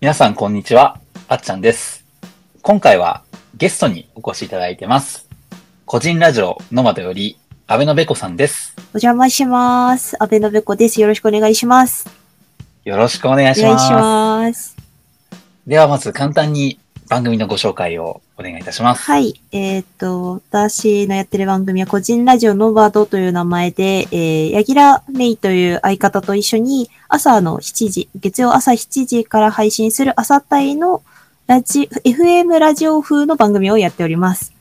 皆さん、こんにちは。あっちゃんです。今回はゲストにお越しいただいてます。個人ラジオノマドより、安倍のべこさんです。お邪魔します。安倍のべこです。よろしくお願いします。よろしくお願いおします。願いします。では、まず簡単に番組のご紹介をお願いいたします。はい。えっ、と、私のやってる番組は個人ラジオノバドという名前で、えー、ヤギラメイという相方と一緒に朝の7時、月曜朝7時から配信する朝帯のラジ、FM ラジオ風の番組をやっております。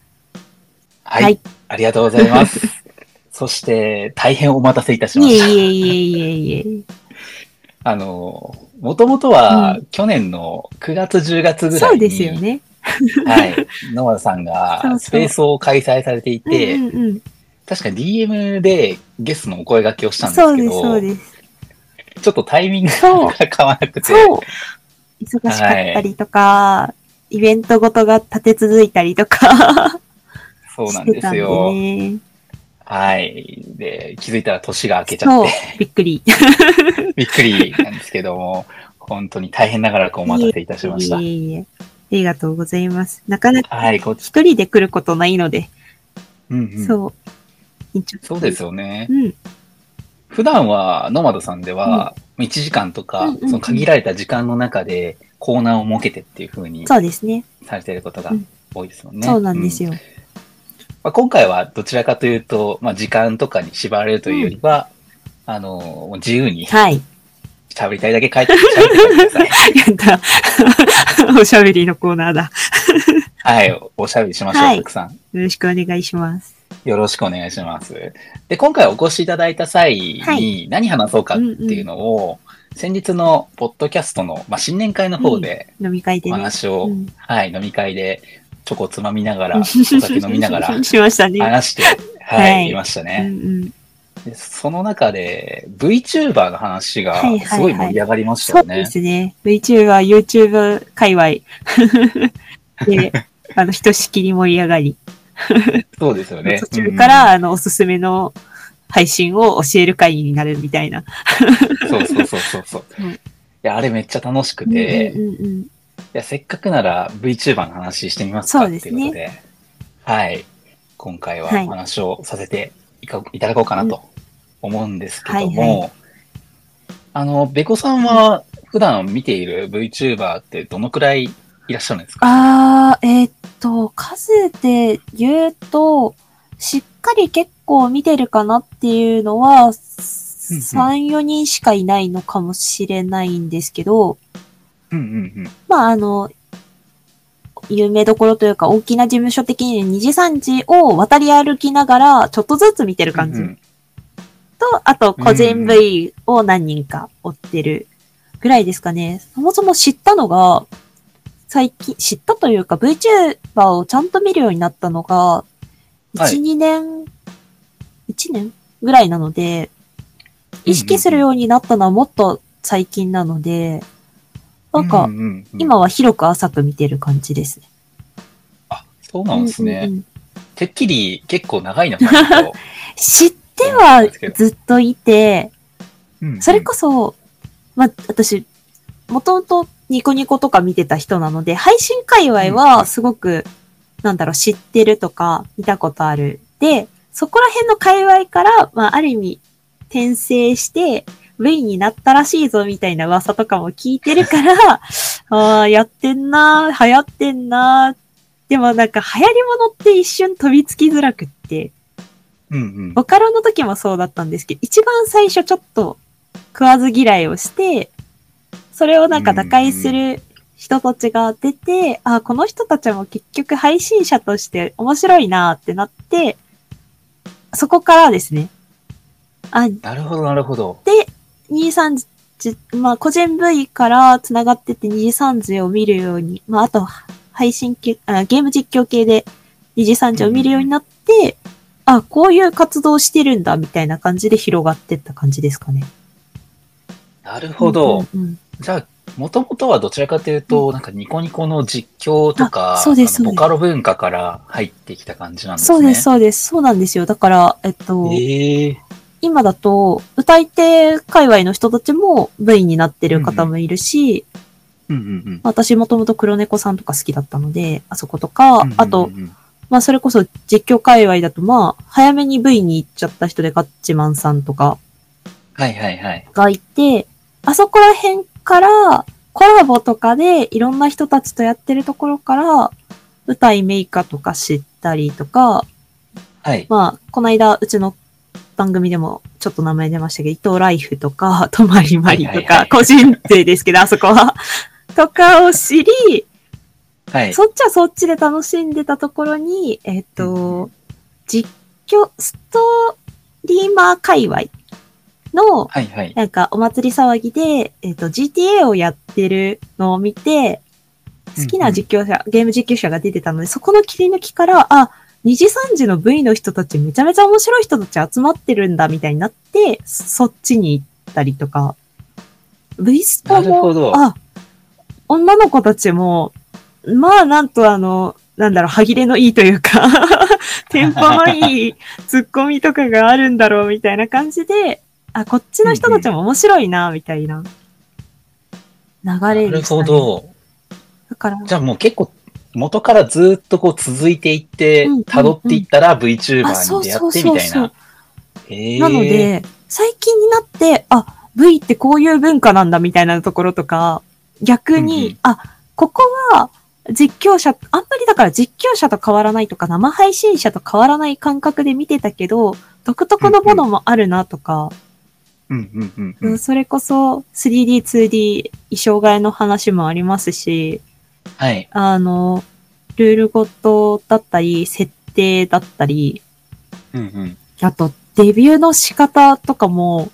はい。はいありがとうございます。そして、大変お待たせいたしました。いえいえいえいえいえ。あの、もともとは、去年の9月10月ぐらいに、そうですよね。はい。野和さんがスペースを開催されていて、うんうんうん、確か DM でゲストのお声掛けをしたんですけそうです、そうど、です。ちょっとタイミングが合わなくて、そう。忙しかったりとか、イベントごとが立て続いたりとかそうなんですよ。ね。はい。で、気づいたら年が明けちゃって、、びっくり。びっくりなんですけども、本当に大変長らくお待たせいたしましたいえ。いえ。ありがとうございます。なかなか一人で来ることないので、うんうん、そう。そうですよね。うん。普段は、ノマドさんでは、1時間とか、うんうんうんその限られた時間の中でコーナーを設けてっていう風にそうですね。されていることがうん多いですよね。そうなんですよ。よ。まあ、今回はどちらかというと、まあ、時間とかに縛られるというよりは、あの、もう自由にはい。喋りたいだけ書いて、喋ってください。やった。おしゃべりのコーナーだ。よ はい、おしゃべりしましょう、はいたくさん。ろしくお願いします。よろしくお願いします。で、今回お越しいただいた際はに何話そうかっていうのを、先日のポッドキャストの、まあ、新年会の方で飲み会でおね。話を、うんはい、飲み会でチョコつまみながら、お酒飲みながら しましたね。話して、は、はいいいましたうんね。うん。でその中で VTuber の話がはいはいはいすごい盛り上がりましたそうよね。ですね。VTuber、YouTube 界隈 で、あの、ひとしきり盛り上がり、そうですよね。途中から、あの、おすすめの配信を教える会になるみたいな。うんそうそうそうそうそう。うんいや、あれめっちゃ楽しくて、いうんうんうんや、せっかくなら VTuber の話してみますかそうってですね。いうことで、はい。今回ははい。お話をさせていかいただこうかなと思うんですけども、はいはあの、べこさんは普段見ている VTuber ってどのくらいいらっしゃるんですか？あー、えーっと、数で言うと、しっかり結構見てるかなっていうのは、3、4人しかいないのかもしれないんですけど、うんうんうん。まあ、あの、有名どころというか、大きな事務所的に2時3時を渡り歩きながら、ちょっとずつ見てる感じ。うんうんと、あと、個人 V を何人か追ってるぐらいですかね。そもそも知ったのが、最近、知ったというか VTuber をちゃんと見るようになったのが、1、はい2年、1年ぐらいなので、意識するようになったのはもっと最近なので、なんかう、んうんうん今は広く浅く見てる感じですね。あ、そうなんですね。うんうんうんてっきり結構長いのかなと。知ってはずっといて、うんうんそれこそ、まあ、私、もともとニコニコとか見てた人なので、配信界隈うんはすごく、なんだろう、知ってるとか、見たことある。で、そこら辺の界隈から、まあ、ある意味、転生して、V になったらしいぞ、みたいな噂とかも聞いてるから、ああ、やってんな、流行ってんな。でもなんか流行り物って一瞬飛びつきづらくって、うんうん。ボカロの時もそうだったんですけど、一番最初ちょっと食わず嫌いをして、それをなんか打開する人たちが出て、あ、この人たちも結局配信者として面白いなってなって、そこからですね。あ、なるほど、なるほど。23時、まあ個人 V から繋がってて2時3時を見るように、まああと配信系あ、ゲーム実況系で2時3時を見るようになって、あ、こういう活動してるんだみたいな感じで広がってった感じですかね。なるほど。うんうんうんじゃあもともとはどちらかというと、なんかニコニコの実況とか、あそうですボカロ文化から入ってきた感じなんですね。そうです、そうです。そうなんですよ。だから、えっと、ええ今だと、歌い手界隈の人たちも V になってる方もいるし、うんうんうん。私もともと黒猫さんとか好きだったので、あそことか、あと、、まあそれこそ実況界隈だとまあ、早めに V に行っちゃった人でガッチマンさんとかはいはいはい。がいて、あそこら辺からコラボとかでいろんな人たちとやってるところから、歌いメイカとか知ったりとか、はい。まあ、この間、うちの番組でもちょっと名前出ましたけど、伊藤ライフとか、とまりまりとか、個人名ですけど、あそこは。とかを知り、はい。そっちはそっちで楽しんでたところに、えっ、と、実況、ストーリーマー界隈の、はいはい。なんかお祭り騒ぎで、えっ、と、GTA をやってるのを見て、好きな実況者、ゲーム実況者が出てたので、そこの切り抜きから、あ、2時3時の V の人たちめちゃめちゃ面白い人たち集まってるんだみたいになって、そっちに行ったりとか、V スポも、ど。あ、女の子たちも、まあなんとあの、なんだろう、歯切れのいいというか、テンポのいいツッコミとかがあるんだろうみたいな感じで、あ、こっちの人たちも面白いな、みたいな流れなるでした、ね。ほ。ど。だから、じゃあもう結構、元からずっとこう続いていって辿っていったら VTuber に出会ってみたいな。。なの、で、最近になって、あ、V ってこういう文化なんだみたいなところとか、逆に、うんうんあ、ここは実況者、あんまりだから実況者と変わらないとか、生配信者と変わらない感覚で見てたけど、独特のものもあるなとか、うんうんうんううんん。それこそ 3D、2D 衣装替えの話もありますし、はい。あの、ルールごとだったり、設定だったり、うんうん。あと、デビューの仕方とかも、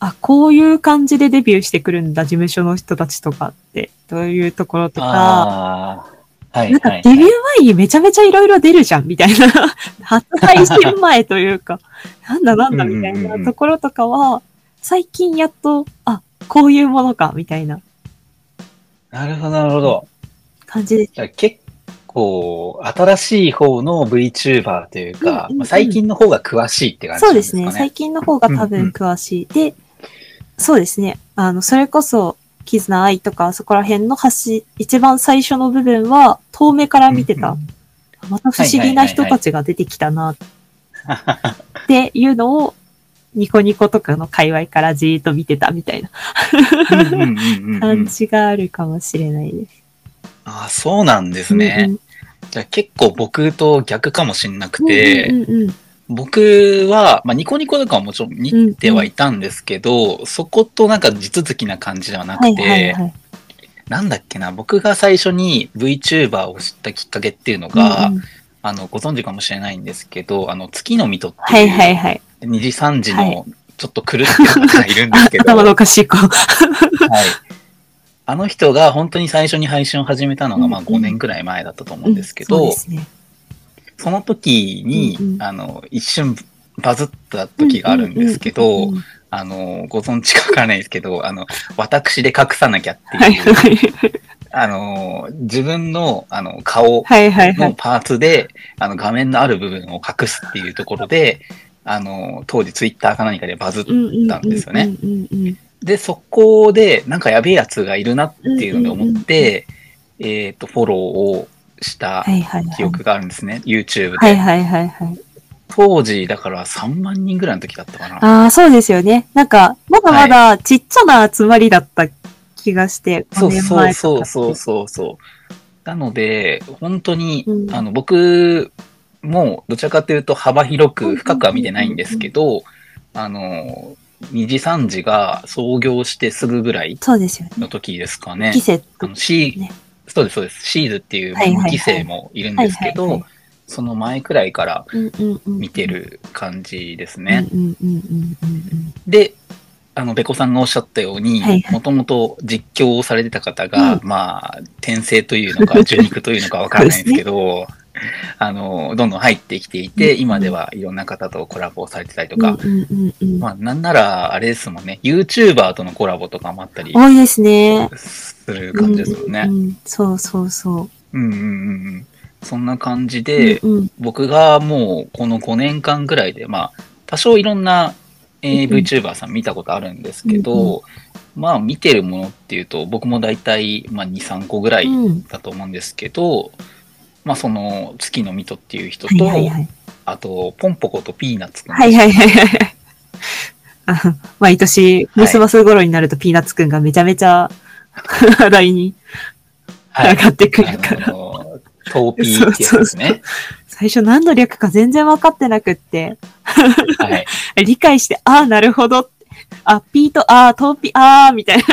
あ、こういう感じでデビューしてくるんだ、事務所の人たちとかって、どういうところとか。はい。なんかはいデビュー前にめちゃめちゃいろいろ出るじゃん、みたいな。初配信前というか、なんだなんだ、みたいなんところとかは、最近やっと、あ、こういうものか、みたいななるほど、なるほど。感じです。結構、新しい方の VTuber というか、うんうんうんまあ最近の方が詳しいって感じそうですすなんでかね。ね。最近の方が多うんうん分詳しい。で、そうですね。あの、それこそ、絆愛とか、そこら辺の橋、一番最初の部分は、遠目から見てた。うんまた不思議な人たちが出てきたな、っていうのを、ニコニコとかの界隈からじーっと見てたみたいなうんうんうんうんう 感んじがあるかもしれないです。ああ、そうなんですね。うんじゃあ結構僕と逆かもしれなくうんて、うんうんうん僕は、まあ、ニコニコとかはもちろん見てはいたんですけど、そことなんか地続きな感じではなはいくて、はいはい。なんだっけな、僕が最初に VTuber を知ったきっかけっていうのが、うんうんあの、ご存知かもしれないんですけど、あの、月の水戸ってはいはいいうはい。2時3時はいのちょっと狂ってる方がいるんですけど、頭のおかしい子。はい。あの人が本当に最初に配信を始めたのがまあうんうん5年くらい前だったと思うんですけそうど、ですね。その時に、うんうんあの、一瞬バズった時があるんですけど、うんうんうんうんあの、ご存知かわからないですけど、あの、私で隠さなきゃってはいいう、はいあの、自分の、あの、顔はいはいはい。のパーツで、あの、画面のある部分を隠すっていうところで、あの、当時ツイッターか何かでバズっったんですよね。で、そこで、なんかやべえやつがいるなっていうので思って、えっ、と、フォローをしたはいはいはい。記憶があるんですね、YouTube で。はいはいはいはい。当時、だから3万人ぐらいの時だったかな。ああ、そうですよね。なんか、まだまだちっちゃな集まりだった気がして、5年そうそうそうそうそうそう。なので、本当に、うんあの、僕もどちらかというと幅広く深くは見てないんですけど、あの、2時3時が創業してすぐぐらいそうですよね。の時ですかね。そうです、そうです。シーズっていうはいはいはい2期生もいるんですけど、その前くらいから見てる感じですうんね。で、あの、ベコさんがおっしゃったようにもともと実況をされてた方が、うんまあ、転生というのか、受肉というのかわからないんですけど、あの、どんどん入ってきていて、うん今ではいろんな方とコラボをされてたりとか、うんうんうんうん。まあ、なんなら、あれですもんね、YouTuber とのコラボとかもあったり多いですね。する感じですもんね。うんうんそうそうそうんうんうんうん。そんな感じう。で、うんうん僕がもうこの5年間ぐらいで、まあ、多少いろんな、え VTuber さん見たことあるんですけど、まあ見てるものっていうと、僕も大体、まあ2、3個ぐらいうん。だと思うんですけど、まあその月のミトっていう人はいと、はいはい。あと、ポンポコとピーナッツくん。はいはいはいはい。あ毎年、クリスマス頃になるとピーナッツくんがめちゃめちゃ話題にはい上がってくるから。あのトーピーってやつですね。最初何の略か全然分かってなくって、はい。理解して、ああ、なるほど。あ、ピーと、あー、トーピー、あー、みたいな。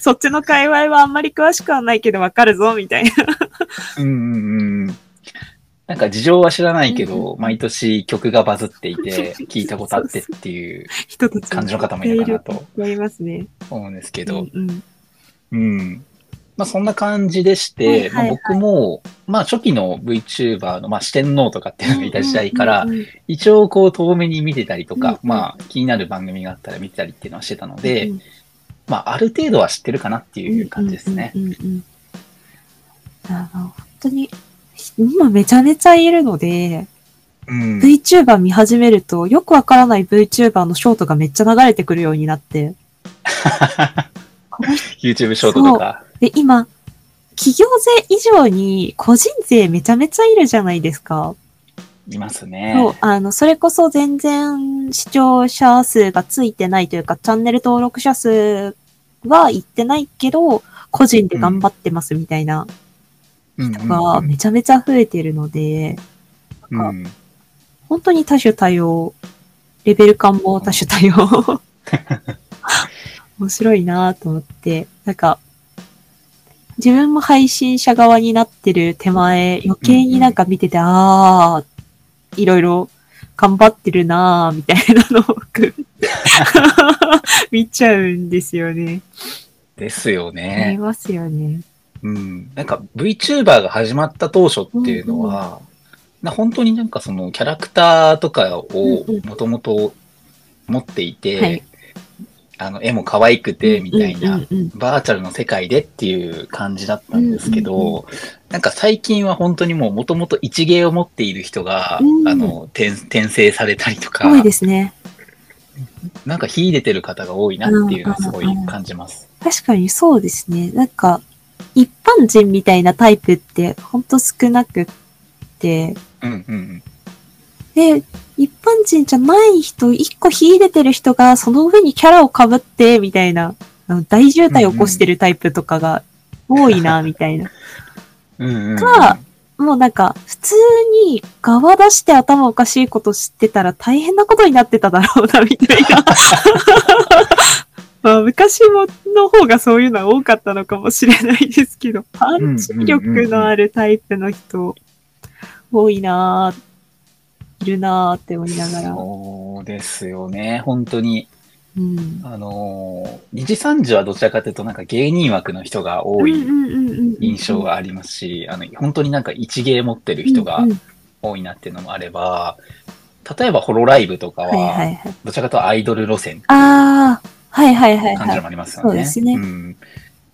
そっちの界隈はあんまり詳しくはないけど分かるぞ、みたいな。うんうんうん。なんか事情は知らないけど、毎年曲がバズっていて、聞いたことあってっていう人たち感じの方もいるかなと思いますね。思うんですけけど、うんうん。まあそんな感じでして、僕も、まあ初期の VTuber の、まあ四天王とかっていうのがいた時代からうん、うんうん一応こう遠目に見てたりとか、うんうんまあ気になる番組があったら見てたりっていうのはしてたので、うんまあある程度は知ってるかなっていう感じですね。うんうんうんうんあの、本当に、今めちゃめちゃいるので、うん。VTuber 見始めると、よくわからない VTuber のショートがめっちゃ流れてくるようになって、YouTube ショートとか。で、今、企業税以上に個人税めちゃめちゃいるじゃないですか。いますね。そう、あの、それこそ全然視聴者数がついてないというか、チャンネル登録者数はいってないけど、個人で頑張ってますみたいなうん人がめちゃめちゃ増えてるので、うんうん本当に多種多様、レベル感も多種多様。面白いなと思って、なんか、自分も配信者側になってる手前、余計になんか見てて、ああ、いろいろ頑張ってるなーみたいなのを僕 見ちゃうんですよね。ですよありね。ますよね。うん。なんか VTuber が始まった当初っていうのは、な本当になんかそのキャラクターとかをうんうんもともと持っていて、はいあの絵も可愛くてみたいな、うんうんうんバーチャルの世界でっていう感じだったんですけど、なんか最近は本当にもう元々一芸を持っている人が、うんあの転、転生されたりとか多、いですね。なんか秀でてる方が多いなっていうのはすごい感じます。確かにそうですね。なんか、一般人みたいなタイプってほんと少なくって、うんうんうん。で、一般人じゃない人、一個秀でてる人がその上にキャラを被って、みたいな、大渋滞を起こしてるタイプとかが多いな、みたいな。うんうんうん、かもうなん。か、普通に側出して頭おかしいこと知ってたら大変なことになってただろうな、みたいな。まあ、昔もの方がそういうのは多かったのかもしれないですけど、パンチ力のあるタイプの人、多いなぁ、いるなぁって思いながら。そうですよね。本当に。うん。あのー、二次三次はどちらかというとなんか芸人枠の人が多い印象がありますし、あの、本当になんか一芸持ってる人が多いなっていうのもあれば、例えばホロライブとかは。どちらかというとアイドル路線ああ、はいはいはいはい。感じもありますよね。そうですねん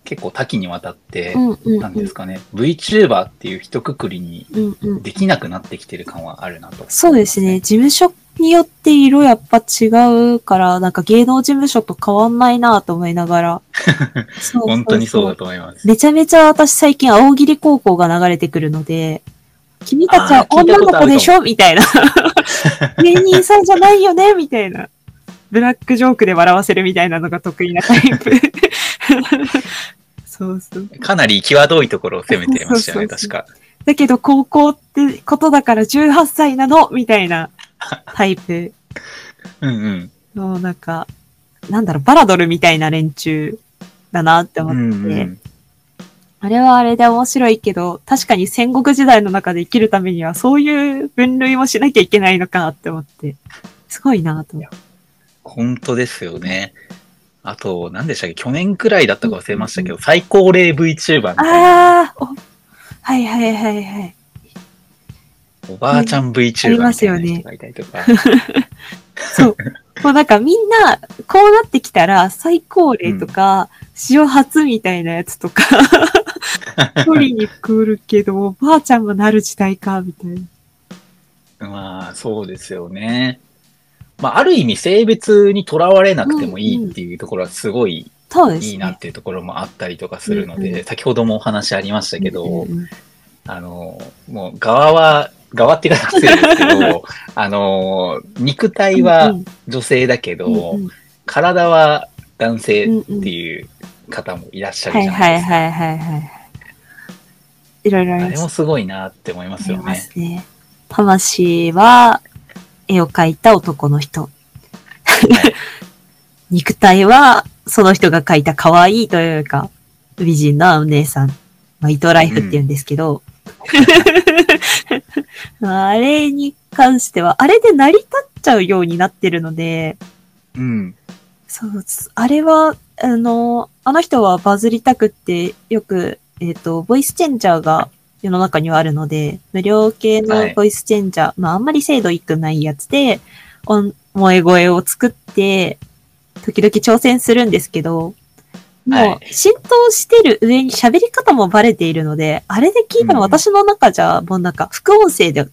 結構多岐にわたって、うんうんうん。なんですかね、VTuber っていう一括りにうんうん。できなくなってきてる感はあるなと。そうですね。。事務所によって色やっぱ違うから、なんか芸能事務所と変わんないなと思いながら。そう本当にそうだと思います。めちゃめちゃ私最近青桐高校が流れてくるので、君たちは女の子でしょ？みたいな。芸人さんじゃないよね？みたいな。ブラックジョークで笑わせるみたいなのが得意なタイプ。そうそう。かなり際どいところを攻めてましたよね、そうそう確か。だけど高校ってことだから18歳なの？みたいな タイプうんうん。のなんか、なんだろう、バラドルみたいな連中だなって思うって、んうんあれはあれで面白いけど、確かに戦国時代の中で生きるためにはそういう分類もしなきゃいけないのかって思って、すごいなと思って。本当ですよね。あと、何でしたっけ？去年くらいだったか忘れましたけど、最高齢 VTuber みたいな。ああ、おはいはいはいはい。おばあちゃん VTuber みたいな人がいたりとか。そう。もうなんかみんな、こうなってきたら、最高齢とか、史上初みたいなやつとか、取りに来るけど、おばあちゃんもなる時代か、みたいな。まあ、そうですよね。まあ、ある意味性別にとらわれなくてもいいっていうところはすごい。いいなっていうところもあったりとかするので、先ほどもお話ありましたけど、あの、もう側は、側って言い方が失礼ですけど、あの、肉体はうん女性だけど、体は男性っていう方もいらっしゃるはいじゃないですか。はいはいはいはい。いろいろありますあれもすごいなって思いますよね。すね。魂は、絵を描いた男の人。肉体は、その人が描いた可愛いというか、美人なお姉さん。まあ、糸ライフって言うんですけど。あれに関しては、あれで成り立っちゃうようになってるので、うん。そう、あれは、あの、あの人はバズりたくって、よく、えっ、と、ボイスチェンジャーが世の中にはあるので、無料系はい。のボイスチェンジャー、まああんまり精度いくないやつで、音萌え声を作って、時々挑戦するんですけど、もはう浸透してる上に喋り方もバレているので、あれで聞いたらうん。私の中じゃ、もうなんか副音声で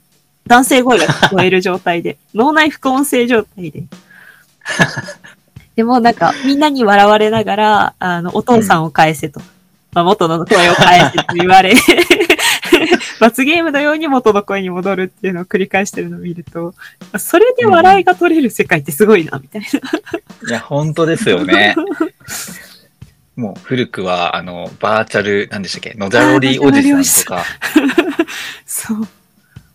男性声が聞こえる状態で、脳内副音声状態で。でもなんか、みんなに笑われながら、あの、お父さんを返せと。まあ、元の声を返せと言われ、罰ゲームのように元の声に戻るっていうのを繰り返してるのを見ると、それで笑いが取れる世界ってすごいな、みたいな。いや、本当ですよね。もう古くは、あの、バーチャル、なんでしたっけ、野ざろりおじさんとか、そう。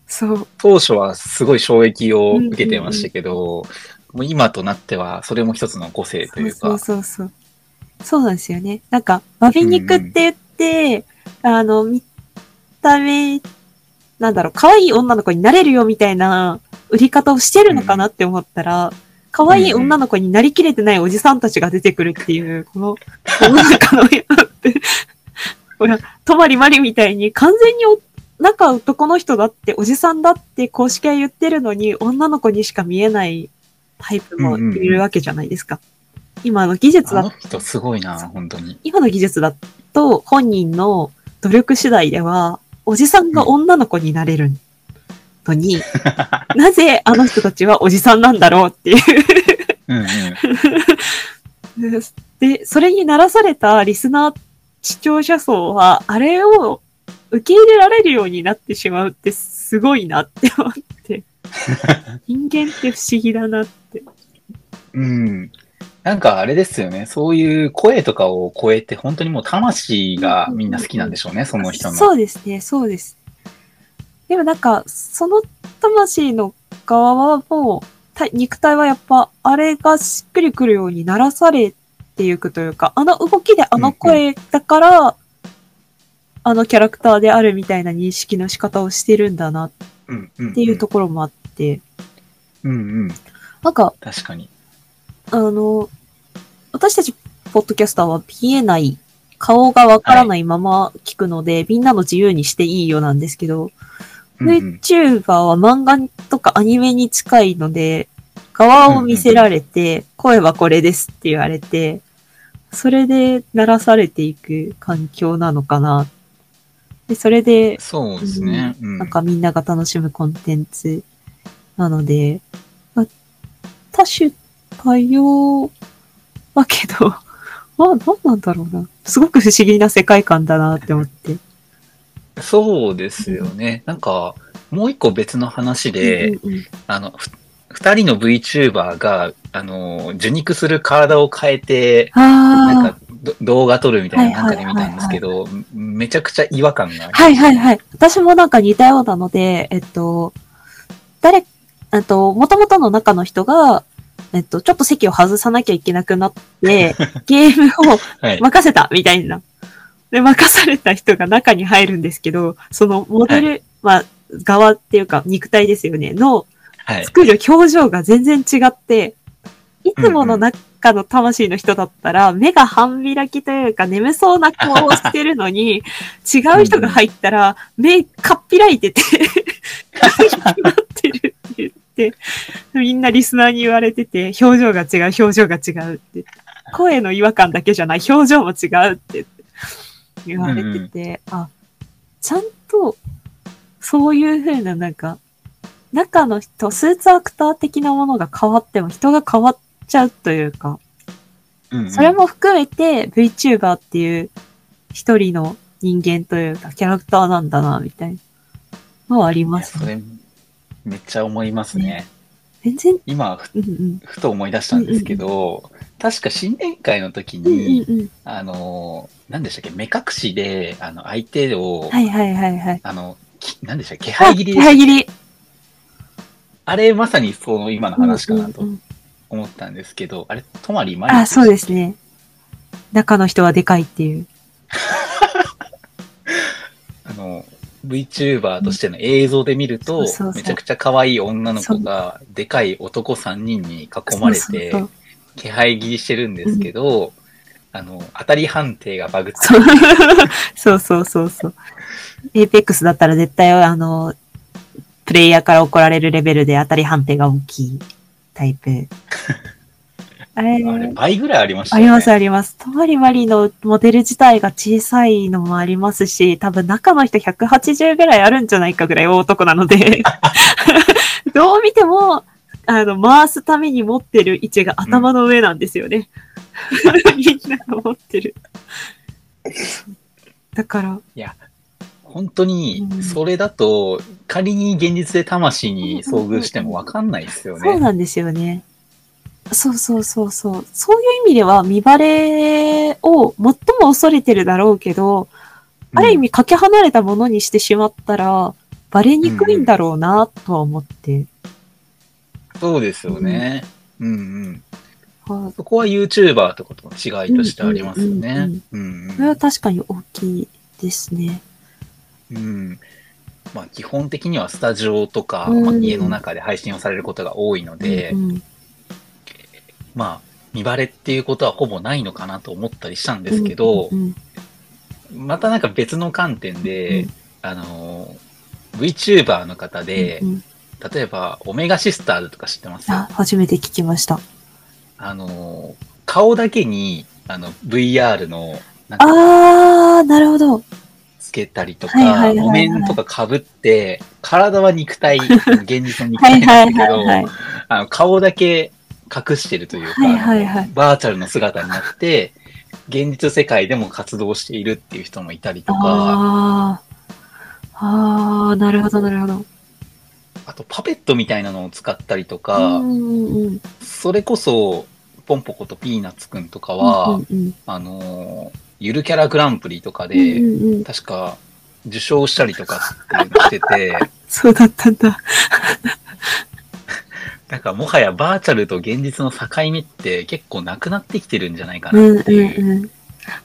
そう。当初はすごい衝撃を受けてましたけど、もう今となっては、それも一つの個性というか、そうそうそう。そうなんですよね。なんか、バビ肉って言って、あの、見た目、なんだろう、可愛い女の子になれるよみたいな売り方をしてるのかなって思ったら、可愛い女の子になりきれてないおじさんたちが出てくるっていう、この、世の中の今って、ほら、とまりまりみたいに完全にお中男の人だって、おじさんだって公式は言ってるのに、女の子にしか見えないタイプもいるわけじゃないですか。今の技術だあの人すごいな、本当に。今の技術だと本人の努力次第では、おじさんが女の子になれるのに、なぜあの人たちはおじさんなんだろうっていう。うんうん。で、それにならされたリスナー、視聴者層は、あれを受け入れられるようになってしまうってすごいなって思って。人間って不思議だなって。うん。なんかあれですよね。そういう声とかを超えて、本当にもう魂がみんな好きなんでしょうね、その人の。そうですね、そうです。でもなんか、その魂の側はもう、た肉体はやっぱ、あれがしっくりくるようにならされていくというか、あの動きであの声だから、あのキャラクターであるみたいな認識の仕方をしてるんだなっうんうんうんていうところもあって、うんうん。なんか、確かに。あの、私たち、ポッドキャスターは見えない、顔がわからないまま聞くので、みんなの自由にしていいよなんですけど、うんうん VTuber は漫画とかアニメに近いので、側を見せられて、声はこれですって言われて、それで鳴らされていく環境なのかな。で、それで、そうですね。うんなんかみんなが楽しむコンテンツなので、まあ多種多様だけど、まあ、なんなんだろうな。すごく不思議な世界観だなって思って。そうですよね。なんか、もう一個別の話で、うんうんうんあの、ふ二人の VTuber が、あの、受肉する体を変えて、なんあかど動画撮るみたいななんかで見たんですけど、めちゃくちゃ違和感がああ、りはいはいはい。私もなんか似たようなので、えっと、誰、えっと、元々の中の人が、えっと、ちょっと席を外さなきゃいけなくなって、ゲームをはい。任せたみたいな。で、任された人が中に入るんですけど、そのモデル、まあ、側っていうか肉体ですよね、のはい。作る表情が全然違って、いつもの中の魂の人だったら、目が半開きというか眠そうな顔をしてるのに、違う人が入ったら、目かっぴらいてて、なってるみんなリスナーに言われてて、表情が違う、表情が違うって。声の違和感だけじゃない、表情も違うって言われてて、あ、ちゃんと、そういう風ななんか、中の人、スーツアクター的なものが変わっても人が変わっちゃうというか、うんうんそれも含めて VTuber っていう一人の人間というかキャラクターなんだな、みたいなのはありますね。めっちゃ思いますね。全然、今、ふうんうん。ふと思い出したんですけど、確か新年会の時うんに、うんうん。あの、何でしたっけ、目隠しで、あの、相手を、はいはいはいはい。あの、き何でしたっけ、気配切り気配切り。あれ、まさにその今の話かなとうんうんうん思ったんですけど、あれ、泊まりまりあ、そうですね。中の人はでかいっていう。あの、VTuber としての映像で見るとめちゃくちゃ可愛い女の子が、でかい男3人に囲まれて気配斬りしてるんですけど、あの、当たり判定がバグってそう。そうそうそうそう。エイペックスだったら絶対あの、プレイヤーから怒られるレベルで当たり判定が大きいタイプ。あれ、あれ、倍ぐらいありましたよね。ありますあります。とまりまりのモデル自体が小さいのもありますし、多分中の人180ぐらいあるんじゃないかぐらい大男なので、どう見ても、あの、回すために持ってる位置が頭の上なんですよね。みんなが持ってる。だから、本当にう、んそれだと、仮に現実で魂に遭遇してもわかんないですよね。そうなんですよね。そうそうそうそう。そういう意味では、見バレを最も恐れてるだろうけど、ある意味かけ離れたものにしてしまったら、バレにくいんだろうな、とは思って。そうですよね。うんうん。はいそこは YouTuber とかとの違いとしてありますよね。うんそれは確かに大きいですね。うん。まあ基本的にはスタジオとか、うんまあ、家の中で配信をされることが多いので、うんうんまあ見バレっていうことはほぼないのかなと思ったりしたんですけどう、んまたなんか別の観点で、うんあの、VTuber の方で、うんうん例えばオメガシスターズとか知ってます？あ、初めて聞きました。あの、顔だけに、あの、VR の、あー、なるほど。つけたりとか、はいお面とか被って、体は肉体、現実の肉体ないんだけど、顔だけ隠してるというか、はいはいはいバーチャルの姿になって、現実世界でも活動しているっていう人もいたりとか、あー。あー、なるほどなるほど。あとパペットみたいなのを使ったりとうか、んうんうん。それこそ、ポンポコとピーナッツくんとかは、うんうんあのー、ゆるキャラグランプリとかうんで、うんうん確か受賞したりとかっていうのしてて、そうだったんだ。なんかもはやバーチャルと現実の境目って結構なくなってきてるんじゃないかうんうんなっていううん。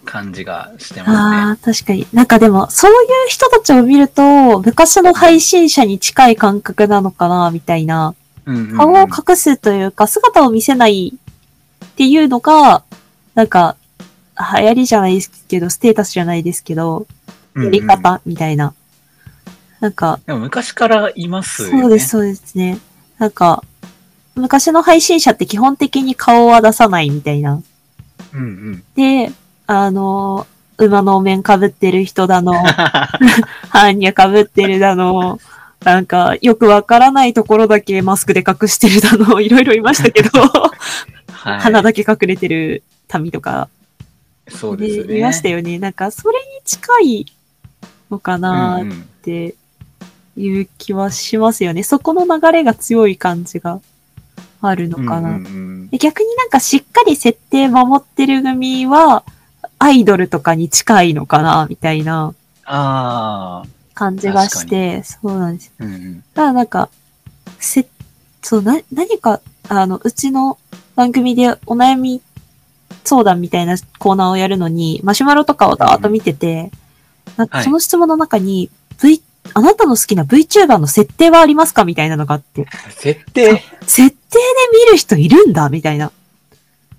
感じがしてますね。ああ、確かに。なんかでも、そういう人たちを見ると、昔の配信者に近い感覚なのかな、みたいな。うんうんうん顔を隠すというか、姿を見せないっていうのが、なんか、流行りじゃないですけど、ステータスじゃないですけど、うんうんやり方みたいな。なんか、でも昔からいますよね。そうです、そうですね。なんか、昔の配信者って基本的に顔は出さないみたいな。うんうん。で、あの、馬のお面被ってる人だの、ハンニャ被ってるだの、なんか、よくわからないところだけマスクで隠してるだの、いろいろいましたけど、はい、鼻だけ隠れてる民とか、そうですよね。いましたよね。なんか、それに近いのかなっうんうんていう気はしますよね。そこの流れが強い感じがあるのかな。うんうんうん。で逆になんかしっかり設定守ってる組は、アイドルとかに近いのかな、みたいな感じがして、そうなんです。うんうん。だからなんか、せ、そう、な、何か、あの、うちの番組でお悩み相談みたいなコーナーをやるのに、マシュマロとかをダーッと見てて、なんかはい。その質問の中に、V、あなたの好きな VTuber の設定はありますか？みたいなのがあって、設定？設定で見る人いるんだみたいな。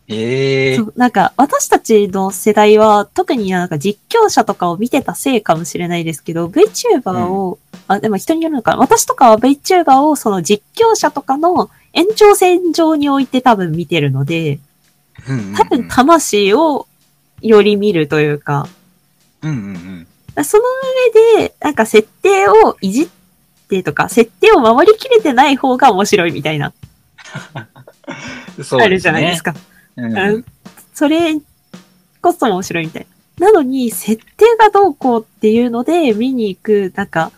ええそうなんか、私たちの世代は、特になんか実況者とかを見てたせいかもしれないですけど、VTuber を、あ、でも人によるのかな。私とかは VTuber をその実況者とかの延長線上に置いて多分見てるので、うんうんうん多分魂をより見るというか、うんうんその上で、なんか設定をいじってとか、設定を守りきれてない方が面白いみたいな、うん。そうあるじゃないですか。か。うんうんそれこそ面白いみたいな。なのに、設定がどうこうっていうので見に行く、なんか、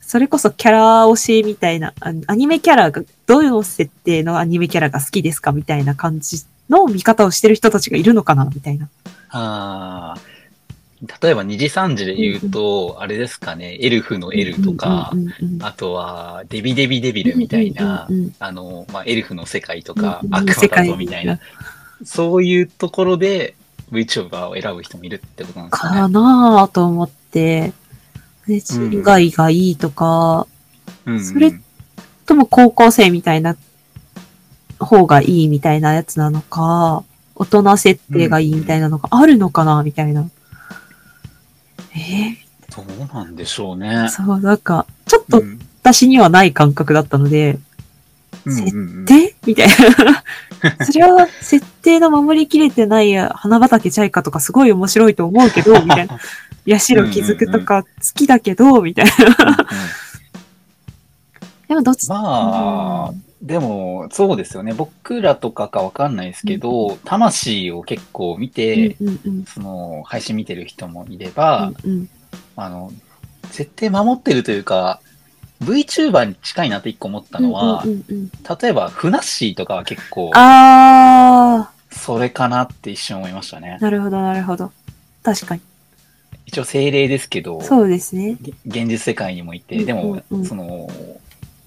それこそキャラ推しみたいな、あアニメキャラが、どういう設定のアニメキャラが好きですかみたいな感じの見方をしてる人たちがいるのかなみたいな。ああ。例えば2時3時で言うと、あれですかね、エルフのエルとかあとはデビデビデビルみたいなあの、まあ、エルフの世界とかう、ん悪魔だぞみたいな、そういうところで VTuber を選ぶ人もいるってことなんですかかね。なぁと思って、で、以外がいいとか、うんうん。それとも高校生みたいな方がいいみたいなやつなのか、大人設定がいいみたいなのがあるのかなみたいな。えどうなんでしょうねー、。そう、なんか、ちょっとうん私にはない感覚だったので、うんうんうんでみたいな。それは設定の守りきれてない花畑チャイカとかすごい面白いと思うけど、みたいな。ヤシロ気づくとか好きだけど、みたいな。うんうん でもどっち、まあ、でも、そうですよね。僕らとかかわかんないですけど、魂を結構見て、うんうんうんその、配信見てる人もいれば、うんうんあの、設定守ってるというか、VTuber に近いなって一個思ったのは、うんうんうん例えば、フナッシーとかは結構、あそれかなって一瞬思いましたねー、。なるほど、なるほど。確かに。一応精霊ですけど、そうですね。げ現実世界にもいて、うんでも、うんうんその、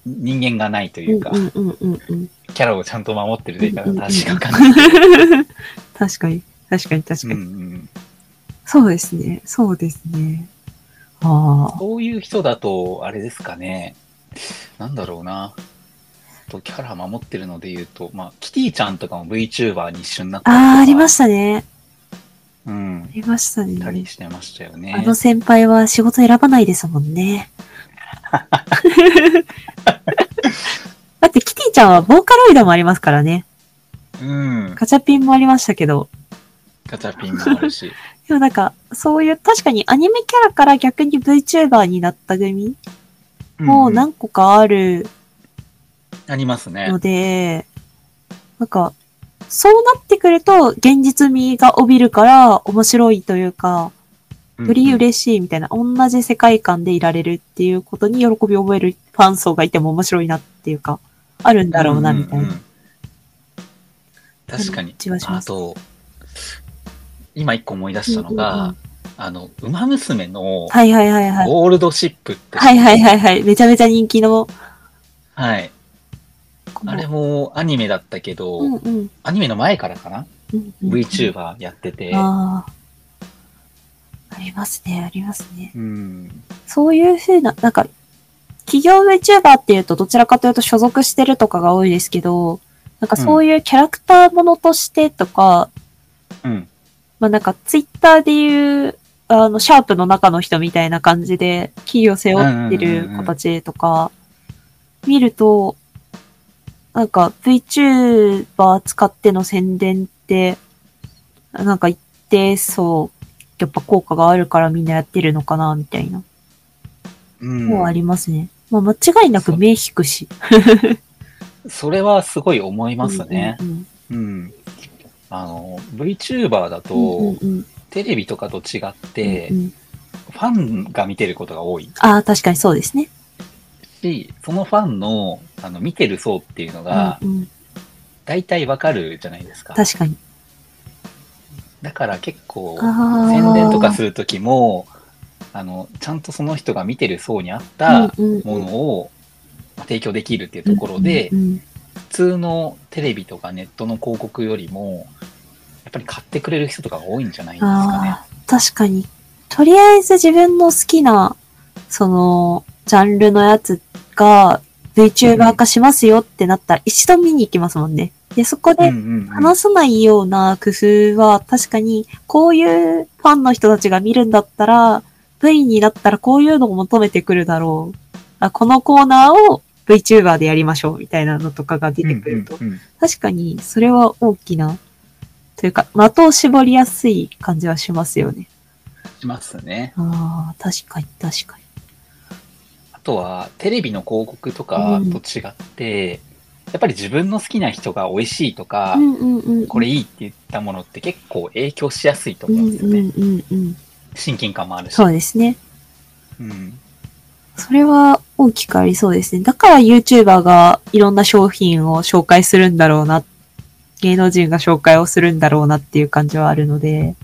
人間がないとういうか、んうんうんうんうん。キャラをちゃんと守ってるというか、うんうんうん確かかな。確かに、確かに、確かに。うんうんそうですね、そうですね。ああ。そういう人だと、あれですかね。なんだろうな。とキャラ守ってるので言うと、まあ、キティちゃんとかも VTuber に一瞬なったああ、ありましたね。うんあ。りましたいたりね。してましたよね。あの先輩は仕事選ばないですもんね。だってキティちゃんはボーカロイドもありますからね。うん。ガチャピンもありましたけど。ガチャピンもあるし。でもなんか、そういう、確かにアニメキャラから逆に VTuber になった組もん何個かあるありますねの。で、なんか、そうなってくると現実味が帯びるから面白いというか、より嬉しいみたいな、同じ世界観でいられるっていうことに喜びを覚えるファン層がいても面白いなっていうか、あるんだろうな、みたいな。うんうんうん確かにあと、今一個思い出したのうんうんが、うんあの、ウマ娘のはいはいはいはい。ゴールドシップって、はいはいはいはい。めちゃめちゃ人気の。はい。あれもアニメだったけど、うんうん。アニメの前からかな、うんうん ?VTuber やってて、ああ。ありますね、ありますね。うん。そういうふうな、なんか、企業 VTuber っていうとどちらかというと所属してるとかが多いですけど、なんかそういうキャラクターものとしてとか、うん。まあなんかツイッターでいう、あの、シャープの中の人みたいな感じで、企業背負ってる子たちとか、見ると、なんか VTuber 使っての宣伝って、なんか一定そう、やっぱ効果があるからみんなやってるのかな、みたいな。うんもうありますね。まあ間違いなく目引くし。それはすごい思いますね。うんうん。あの、VTuber だと、うんうんうんテレビとかと違って、うんうんファンが見てることが多いああ、確かにそうですね。し、そのファンの、あの、見てる層っていうのが、うんうん大体わかるじゃないですか。確かに。だから結構。宣伝とかするときも、あの、ちゃんとその人が見てる層に合ったものをまあ提供できるっていうところで普通のテレビとかネットの広告よりも、やっぱり買ってくれる人とかが多いんじゃないですかね。確かに。とりあえず自分の好きな、その、ジャンルのやつが VTuber 化しますよってなったら一度見に行きますもんね。で、そこでうんうんうん話さないような工夫は、確かに、こういうファンの人たちが見るんだったら、V になったらこういうのを求めてくるだろう。あこのコーナーを VTuber でやりましょう、みたいなのとかが出てくると。うんうんうん確かに、それは大きな、というか、的を絞りやすい感じはしますよね。しますね。ああ、確かに、確かに。あとは、テレビの広告とかと違って、やっぱり自分の好きな人が美味しいとか、うんうんうん。これいいって言ったものって結構影響しやすいとうん思うんですよね。うんうんうん。親近感もあるし。そうですね。うん。それは大きくありそうですね。だから YouTuber がいろんな商品を紹介するんだろうな、芸能人が紹介をするんだろうなっていう感じはあるので、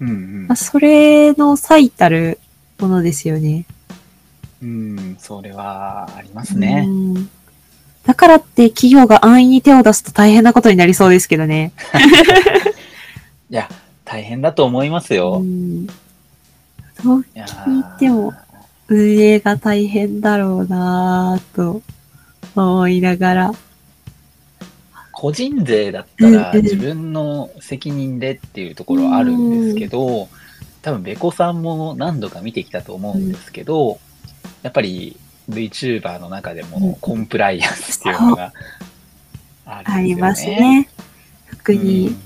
うんうんまあ、それの最たるものですよね。うん、それはありますねう。んだからって企業が安易に手を出すと大変なことになりそうですけどね。いや、大変だと思いますうよ。ん。そう聞いても運営が大変だろうなぁと思いながら。個人税だったら自分の責任でっていうところはあるんですけど、多分ベコさんも何度か見てきたと思うんですけど、やっぱり VTuber の中でうんもコンプライアンスっていうのがあありりますすね。特うんに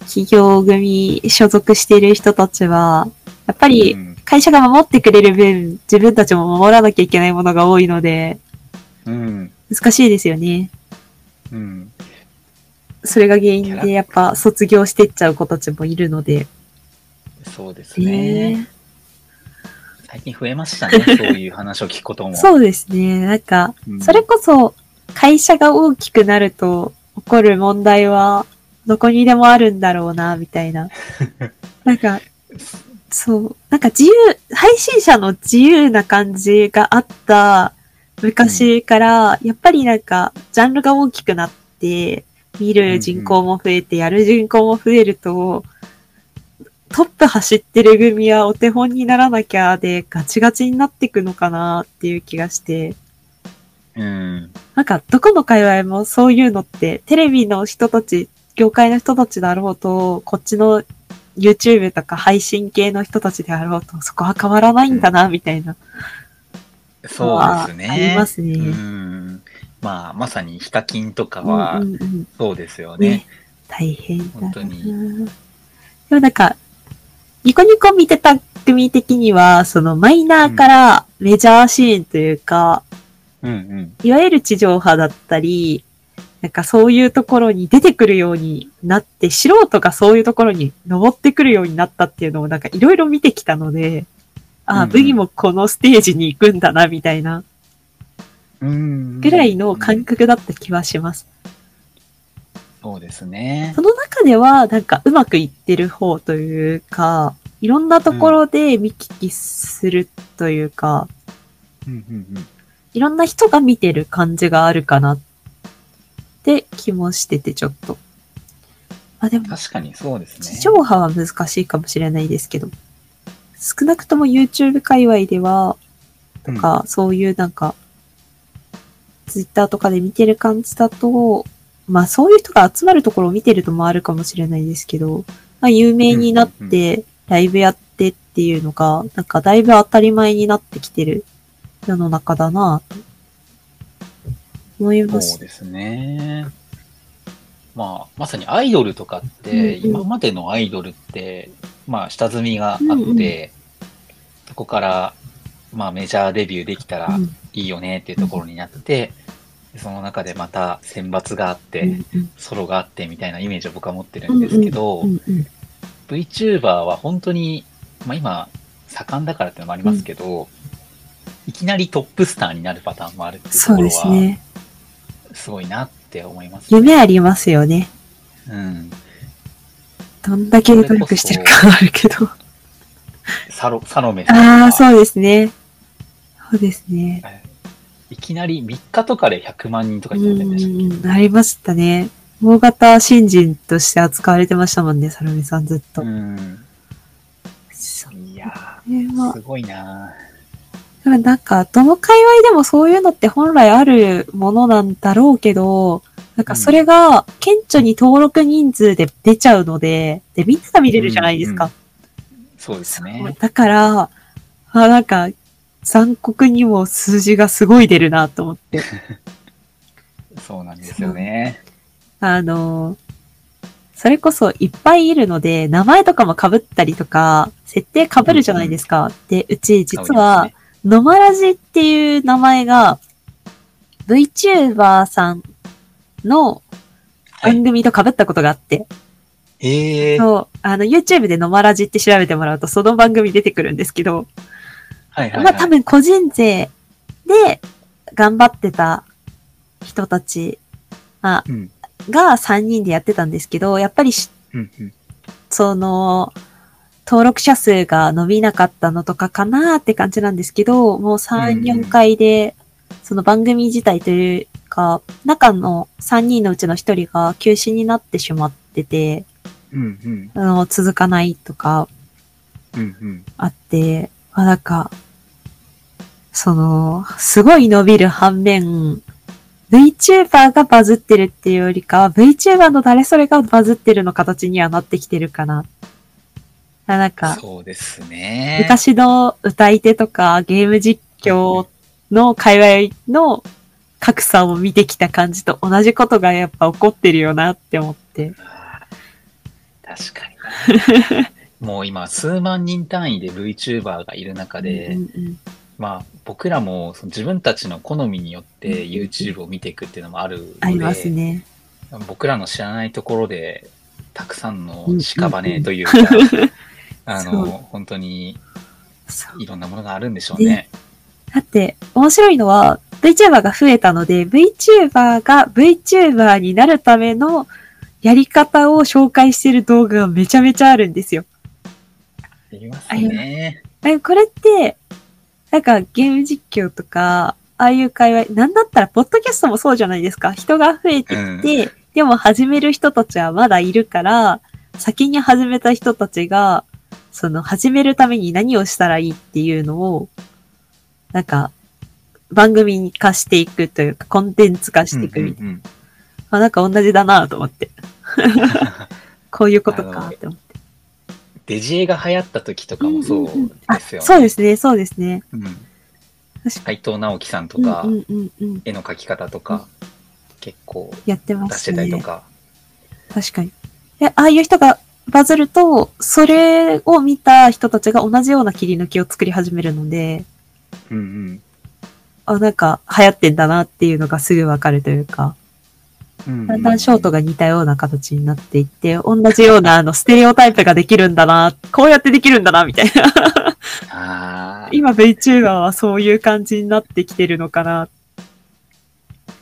企業組所属している人たちは、やっぱりうん会社が守ってくれる分、自分たちも守らなきゃいけないものが多いので、うん。難しいですよね。うん。それが原因でやっぱ卒業してっちゃう子たちもいるので。そうですね。ね最近増えましたね、そういう話を聞くことも。そうですね。なんか、うんそれこそ会社が大きくなると起こる問題はどこにでもあるんだろうな、みたいな。なんか、そう。なんか自由、配信者の自由な感じがあった昔から、やっぱりなんか、ジャンルが大きくなって、見る人口も増えて、やる人口も増えると、トップ走ってる組はお手本にならなきゃでガチガチになっていくのかなっていう気がして、うん。なんかどこの界隈もそういうのって、テレビの人たち、業界の人たちだろうと、こっちの YouTube とか配信系の人たちであろうと、そこは変わらないんだな、みたいな。そうですね。ありますねうん。まあ、まさにヒカキンとかはうんうんうんそうですよね。ね。大変。本当にでもなんか、ニコニコ見てた組的には、そのマイナーからメジャーシーンというか、うんうん。いわゆる地上波だったり、なんかそういうところに出てくるようになって、素人がそういうところに登ってくるようになったっていうのをなんかいろいろ見てきたので、ああ、うんうんブギもこのステージに行くんだな、みたいなうん。ぐらいの感覚だった気はします。そうですねそ。の中では、なんかうまくいってる方というか、いろんなところで見聞きするというか、うんうんうん。いろんな人が見てる感じがあるかなって気もしてて、ちょっと。あ、でも、確かにそうです地ね。上波は難しいかもしれないですけど、少なくとも YouTube 界隈では、とか、そういうなんか、Twitter とかで見てる感じだと、まあそういう人が集まるところを見てるともあるかもしれないですけど、まあ有名になっうんて、ライブやってっていうのが、なんかだいぶ当たり前になってきてる世の中だなぁと思います。そうですね。まあ、まさにアイドルとかって、うんうん今までのアイドルって、まあ、下積みがあって、うんうんそこから、まあ、メジャーデビューできたらうんいいよねっていうところになって、その中でまた選抜があって、ソロがあってみたいなイメージを僕は持ってるんですけど、VTuber は本当に、まあ今、盛んだからっていうのもありますけど、いきなりトップスターになるパターンもあるっていうところは、ですね。すごいなって思います、ね。夢ありますよね。うん。どんだけ努力してるかはあるけど。サロ、サロメさんああ、そうですね。そうですね。いきなり3日とかで100万人とかう言ってしたっんうん、ありましたね。大型新人として扱われてましたもんね、サロメさんずっと。けうん。いやすごいなでもなんか、どの界隈でもそういうのって本来あるものなんだろうけど、なんかそれが、顕著に登録人数で出ちゃうので、で、みんなが見れるじゃないですか。そうですね。だから、あ、なんか、残酷にも数字がすごい出るなと思って。そうなんですよね。あの、それこそいっぱいいるので、名前とかも被ったりとか、設定被るじゃないですか。で、うち実は、ノマラジっていう名前が、VTuber さんのはい。番組と被ったことがあって、ええそう、あの、YouTube でノマラジって調べてもらうと、その番組出てくるんですけど、はいはい、はい。まあ多分個人税で頑張ってた人たち、まあ、うん。が3人でやってたんですけど、やっぱりしうんうん。その、登録者数が伸びなかったのとかかなって感じなんですけど、もう3、うんうん4回で、その番組自体というか、中の3人のうちの1人が休止になってしまってて、うんうん。あの、続かないとかうんうん。あって、まあなんか、その、すごい伸びる反面、VTuber がバズってるっていうよりかは、VTuber の誰それがバズってるの形にはなってきてるかな。あなんか、そうですね。昔の歌い手とかゲーム実況の界隈の格差を見てきた感じと同じことがやっぱ起こってるよなって思って。確かに。もう今、数万人単位で VTuber がいる中で、うんうんまあ、僕らもその自分たちの好みによってうん YouTube を見ていくっていうのもあるので、ありますね。僕らの知らないところで、たくさんのうん屍というか、あの、本当にいろんなものがあるんでしょうね。だって、面白いのは、VTuber が増えたので、VTuber が VTuber になるためのやり方を紹介してる動画がめちゃめちゃあるんですよ。ありますね。えこれって、なんかゲーム実況とか、ああいう会話、なんだったら、ポッドキャストもそうじゃないですか。人が増えてきて、でも始める人たちはまだいるから、先に始めた人たちが、その始めるために何をしたらいいっていうのを、なんか、番組化していくというか、コンテンツ化していくみたいな。うんうんうんあ、なんか同じだなと思って。こういうことかって思って。デジエが流行った時とかもそうあですよね。そうですね、そうですね。うん。斎藤直樹さんとに。か、うんうんうんうん。絵の描き方とか、結構やってま出しすね。てたりとか。確かに。で、ああいう人がバズると、それを見た人たちが同じような切り抜きを作り始めるので、うんうん。あ、なんか流行ってんだなっていうのがすぐわかるというか、うんだんだんショートが似たような形になっていって、同じようなあのステレオタイプができるんだな、こうやってできるんだな、みたいな。ああ、今 VTuber はそういう感じになってきてるのかな、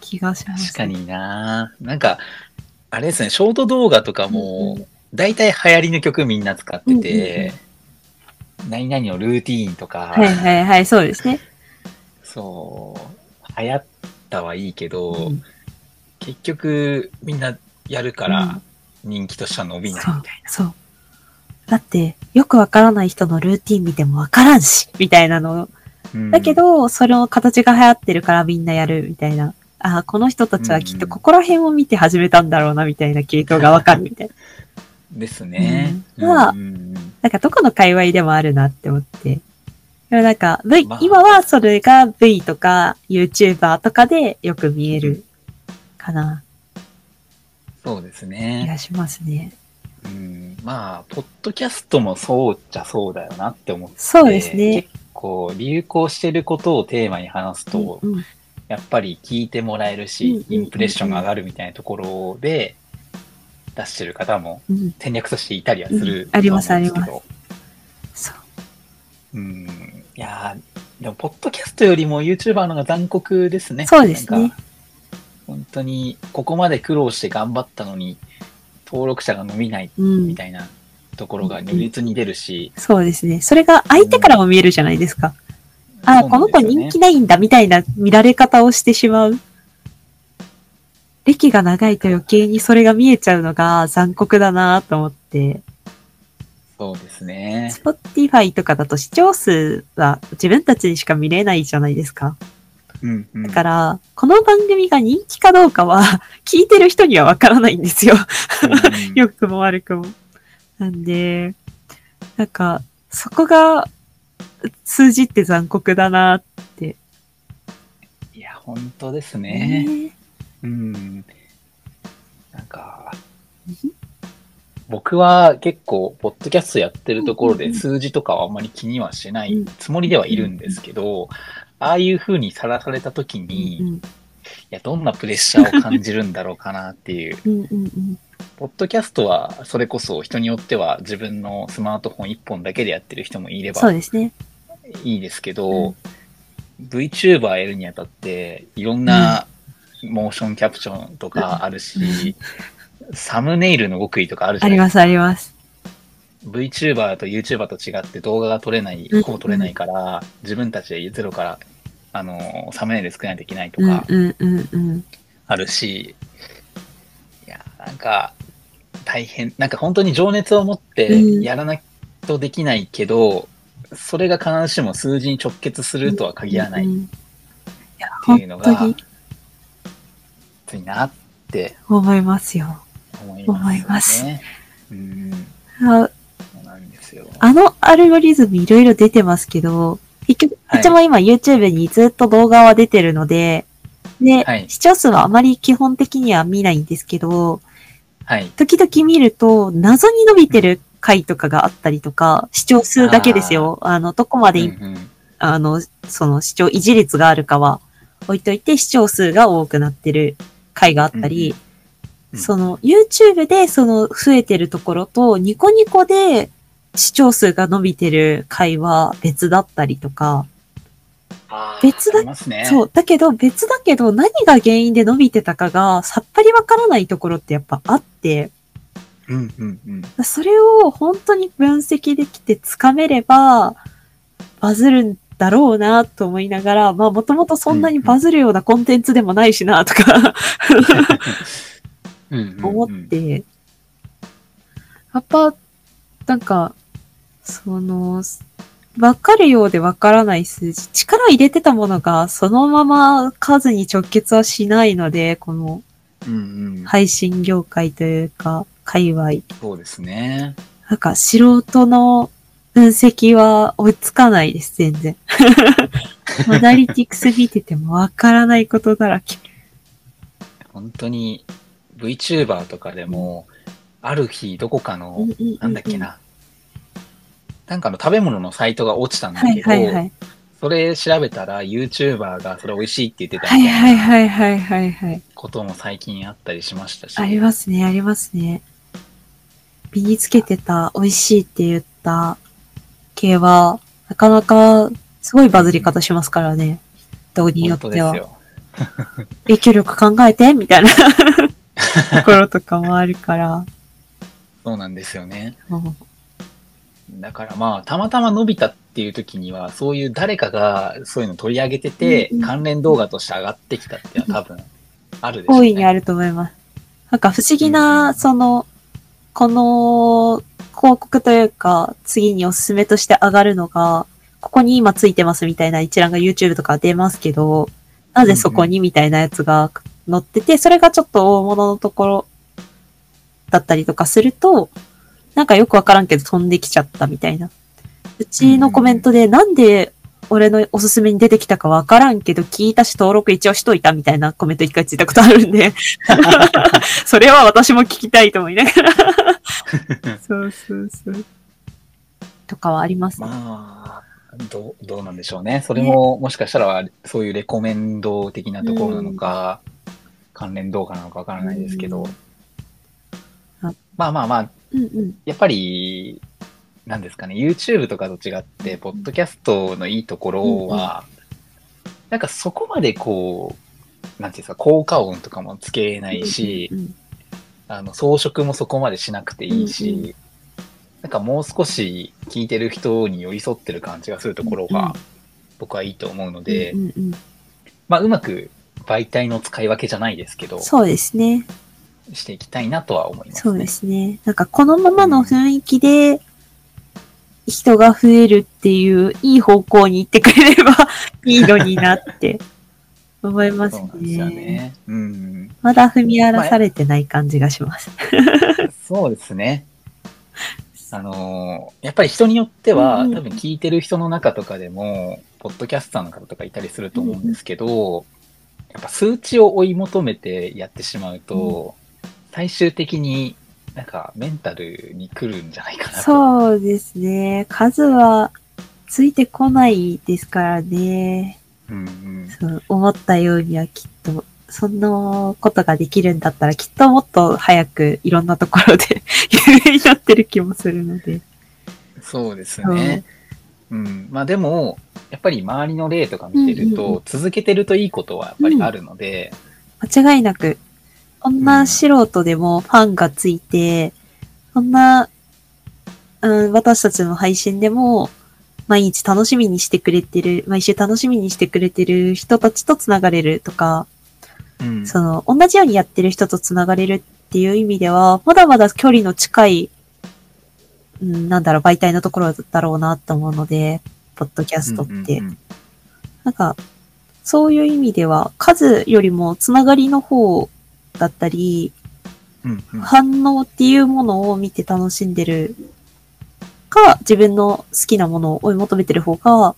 気がします。確か。にな。なんか、あれですね、ショート動画とかうんもう、大体流行りの曲みんな使ってて、何々のルーティーンとか、はいはいはい、そうですね。そう、流行ったはいいけど、うん結局みんなやるから人気としては伸びないみたいな。そう。だって、よくわからない人のルーティン見てもわからんし、みたいなの。うんだけ、ど、それの形が流行ってるからみんなやる、みたいな。ああ、この人たちはきっとここら辺を見て始めたんだろうな、みたいな系統がわかるみたいな。ですね。うんまあうんなんかどこの界隈でもあるなって思って。でもなんか V、まあ今はそれが V とか YouTuber とかでよく見えるかな、そうです気ね。がしますね。うん、まあ、ポッドキャストもそうじゃそうだよなって思って。そうですね。結構流行してることをテーマに話すと、うんうんやっぱり聞いてもらえるうんしインプレッションが上がるみたいなところで出してる方もうん戦略としていたりはするうんありますとは思うんですそう。うん。いやーでも、ポッドキャストよりも YouTuber の方が残酷ですね。そうですね本当に、ここまで苦労して頑張ったのに、登録者が伸びないうんみ。たいなところが如実に出るし、そうですね。それが相手からも見えるじゃないですか。あ、そうこの子人気ないんだみたいな見られ方をしてしまう。歴が長いと余計にそれが見えちゃうのが残酷だなと思って。そうですね。Spotify とかだと視聴数は自分たちにしか見れないじゃないですか。うんうんだから、この番組が人気かどうかは、聞いてる人にはわからないんですよ。うん良くも悪くも。なんで、なんか、そこが、数字って残酷だなって。いや、本当ですね。ねうん。なんか、僕は結構、ポッドキャストやってるところで数字とかはあんまり気にはしないうんつもりではいるんですけど、ああいう風にさらされた時に、いうんや、どんなプレッシャーを感じるんだろうかなっていう。うんうんうんポッドキャストは、それこそ人によっては自分のスマートフォン1本だけでやってる人もいればそうですね。いいですけうどん、VTuber やるにあたって、いろんなモーションキャプションとかあるし、サムネイルの極意とかあるじゃないですか。あります、あります。VTuber と YouTuber と違って動画が撮れないうん、ほぼ撮れないから、自分たちでゼロから、あの、サムネイル作らないといけないとうんかうんうんうん。あるし、いや、なんか、大変、なんか本当に情熱を持ってうんやらないとできないけど、それが必ずしも数字に直結するとは限らないっていうのがついなって思いますよ。思い思いまますすね。うん、あそうなんですよ。あのアルゴリズムいろいろ出てますけど、結局、はいうちも今 YouTube にずっと動画は出てるので、で、はい視聴数はあまり基本的には見ないんですけど、はい。時々見ると、謎に伸びてる回とかがあったりとか、視聴数だけですよ。あの、どこまで、うんうんあの、その視聴維持率があるかは置いといて、視聴数が多くなってる回があったり、うんうんその YouTube でその増えてるところと、ニコニコで視聴数が伸びてる回は別だったりとか、別だね。そう。だけど別だけど何が原因で伸びてたかがさっぱりわからないところってやっぱあって、うんうんうん。それを本当に分析できてつかめれば、バズるんだろうなと思いながら、まあもともとそんなにバズるようなコンテンツでもないしなとか うん思って、やっぱ、なんか、その、わかるようでわからない数字、力入れてたものがそのまま数に直結はしないので、この。配信業界というか、界隈。そうですね。なんか素人の分析は追いつかないです、全然。モダリティクス見ててもわからないことだらけ。本当に VTuber とかでも、ある日どこかの、なんだっけ。な。なんかの食べ物のサイトが落ちたんだはいけど、はいはい。それ調べたら YouTuber がそれ美味しいって言ってたはいはいみたいなはいはいはいはい。ことも最近あったりしましたし。ありますね、ありますね。身につけてた美味しいって言った系は、なかなかすごいバズり方しますからね。人によっては。影響力考えてみたいな ところとかもあるから。そうなんですよね。うんだからまあ、たまたま伸びたっていう時には、そういう誰かがそういうの取り上げててうんう、ん関連動画として上がってきたっていうのは多分、あるでしょうね。大いにあると思います。なんか不思議うんな、その、この広告というか、次におすすめとして上がるのが、ここに今ついてますみたいな一覧が YouTube とか出ますけど、なぜそこにみたいなやつが載ってて、それがちょっと大物のところだったりとかすると、なんかよくわからんけど飛んできちゃったみたいな。うちのコメントでなんで俺のおすすめに出てきたかわからんけど、聞いたし登録一応しといたみたいなコメント一回ついたことあるんで、それは私も聞きたいと思いながら。そうそうそう。とかはありますね。まあ、どう、どうなんでしょうね。それも、もしかしたら、そういうレコメンド的なところなのか、関連動画なのかわからないですけど、うんあまあまあまあ、うんうん。やっぱり、なんですかね、YouTube とかと違って、ポッドキャストのいいところは、なんかそこまでこう、なんていうんですか、効果音とかもつけないし、うんうんあの、装飾もそこまでしなくていいし、うんうなんかもう少し聞いてる人に寄り添ってる感じがするところうんうん。が、僕はいいと思うので、うんうんうん。まあ、うまく媒体の使い分けじゃないですけど、そうですね。していきたいなとは思いますね。そうですね。なんかこのままの雰囲気で、人が増えるっていう、いい方向に行ってくれれば いいのになって思いますそうなんですよね。ね。うん。まだ踏み荒らされてない感じがします。そうですね。あのーやっぱり人によっては、うんうん多分聞いてる人の中とかでも、ポッドキャスターの方とかいたりすると思うんですけど、やっぱ数値を追い求めてやってしまうと、最終的になんかメンタルに来るんじゃないかなと。そうですね。数はついてこないですからね。うんうん。そう思ったようにはきっと、そんなことができるんだったらきっともっと早くいろんなところで有名になってる気もするので。そうですね。うん。まあでも、やっぱり周りの例とか見てると、うんうんうん続けてるといいことはやっぱりあるので、間違いなく、こんな素人でもファンがついて、こんな、うん、私たちの配信でも、毎日楽しみにしてくれてる、毎週楽しみにしてくれてる人たちと繋がれるとか、うんその、同じようにやってる人と繋がれるっていう意味では、まだまだ距離の近い、うん、なんだろう、媒体のところだろうなと思うので、ポッドキャストって。うんうんなんか、そういう意味では、数よりもつながりの方だったり、うんうん反応っていうものを見て楽しんでるか、自分の好きなものを追い求めてる方が、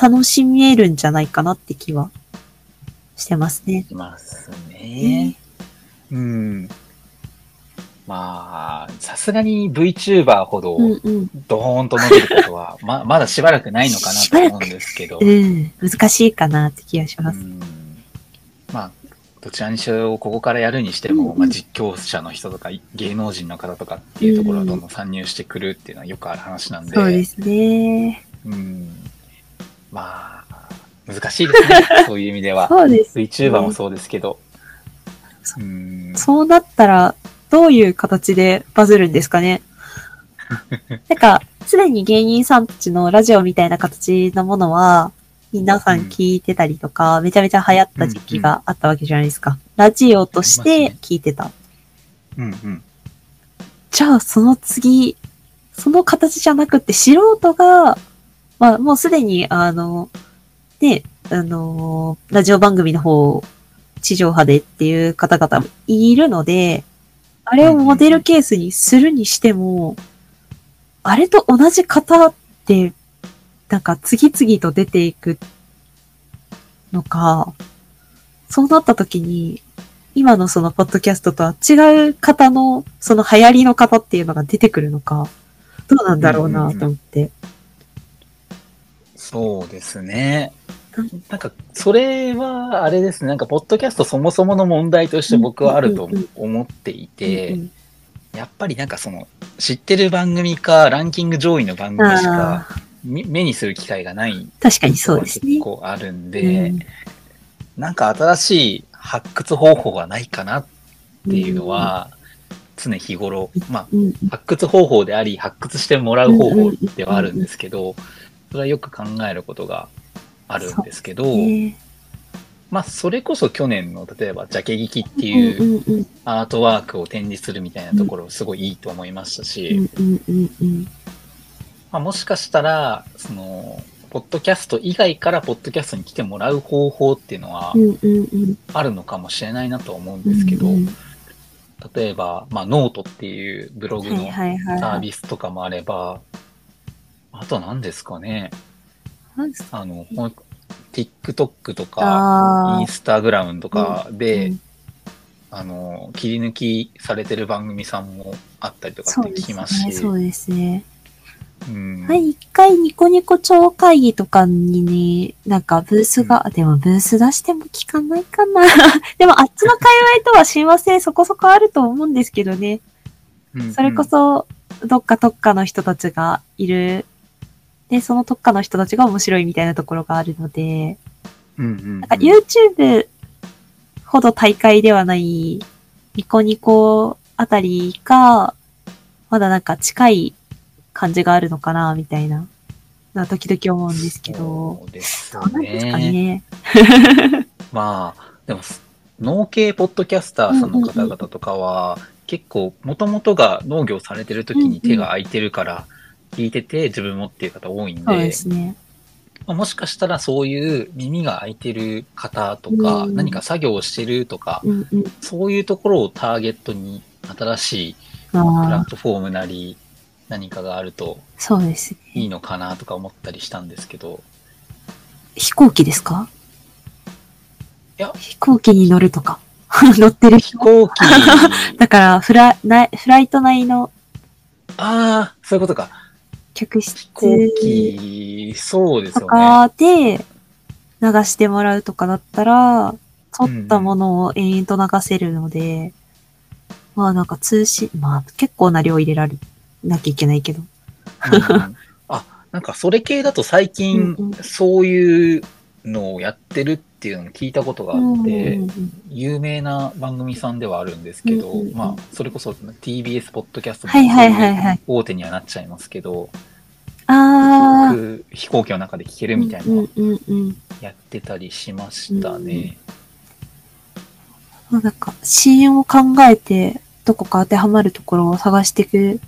楽しめるんじゃないかなって気はしてますね。いますね。うん。まあ、さすがに VTuber ほどうんうん。ドーンと伸びることは、ままだしばらくないのかなと思うんですけど。うん。難しいかなって気がします。うんまあ、どちらにしろここからやるにしても、うんまあ、実況者の人とか芸能人の方とかっていうところはどんどん参入してくるっていうのはよくある話なんで。そうですね。うん。まあ、難しいですね。そういう意味では。そうです。VTuber もそうですけど。そうん。そうなったら、どういう形でバズるんですかね？なんか、すでに芸人さんたちのラジオみたいな形のものは、皆さん聞いてたりとか、めちゃめちゃ流行った時期があったわけじゃないですか。ラジオとして聞いてた。うんうん。じゃあ、その次、その形じゃなくて、素人が、まあ、もうすでに、あの、ね、あの、ラジオ番組の方、地上波でっていう方々もいるので、あれをモデルケースにするにしても、あれと同じ方って、なんか次々と出ていくのか、そうなった時に、今のそのポッドキャストとは違う方の、その流行りの方っていうのが出てくるのか、どうなんだろうなと思って。そうですねうん。なんか、それは、あれですね。なんか、ポッドキャストそもそもの問題として僕はあると思っていうんてう、んやっぱりなんかその、知ってる番組か、ランキング上位の番組しか目にする機会がないあ、確かにそうですね。結。構あるんうで、ん。なんか新しい発掘方法がないかなっていうのは、常日頃、まあ、うん、発掘方法であり、発掘してもらう方法ではあるんですけど、それはよく考えることがあるんですけど、ね。まあ、それこそ去年の、例えば、ジャケ聴きってうんいうアートワークを展示するみたいなところ、すごいいいと思いましたうし、まあ、もしかしたら、その、ポッドキャスト以外からポッドキャストに来てもらう方法っていうのはあるのかもしれないなと思うんですけど、うんうん例えば、まあ、ノートっていうブログのサーはい。ビスとかもあれば、あとは何ですかね、なんですか？あの、TikTok とか、あインスタグラムとかーで、うんあの、切り抜きされてる番組さんもあったりとかって聞。きますし、そうですね。うんはい、一回ニコニコ超会議とかにね、なんかブースが、でもブース出しても聞かないかな。でもあっちの界隈とは親和性そこそこあると思うんですけどね。うんそれこそ、どっか特化の人たちがいる。で、その特化の人たちが面白いみたいなところがあるので、うんうんうんなんか YouTube ほど大会ではないニコニコあたりが、まだなんか近い感じがあるのかな、みたいな、な時々思うんですけど、そうですどうなんですかね。ね。まあ、でも、農系ポッドキャスターさんの方々とかは、結構、もともとが農業されてる時に手が空いてるから、聞いてて自分もっていう方多いんそうでで、すね。まあもしかしたらそういう耳が開いてる方とか、うん何か作業をしてるとか、うんうん。そういうところをターゲットに新しいプラあッあ、トフォームなり何かがあるとそうですね。いいのかなとか思ったりしたんですけど、飛行機ですか？いや飛行機に乗るとか。乗ってる人。飛行機、だから、フラ、なフライト内のああ、そういうことか。客室飛行機、そうですとよね。かで流してもらうとかだったら、撮ったものを延々と流せるので、まあなんか通信、まあ結構な量入れられなきゃいけないけど。うんうんあ、なんかそれ系だと最近そういうのをやってるっていうのも聞いたことがあって、有名な番組さんではあるんですけど、うんうんうんまあ、それこそ TBS ポッドキャストはいはいはいはい大手にはなっちゃいますけど、ああ。僕飛行機の中で聞けるみたいなの。やってたりしましたね。まあなんか、シーンを考えて、どこか当てはまるところを探していく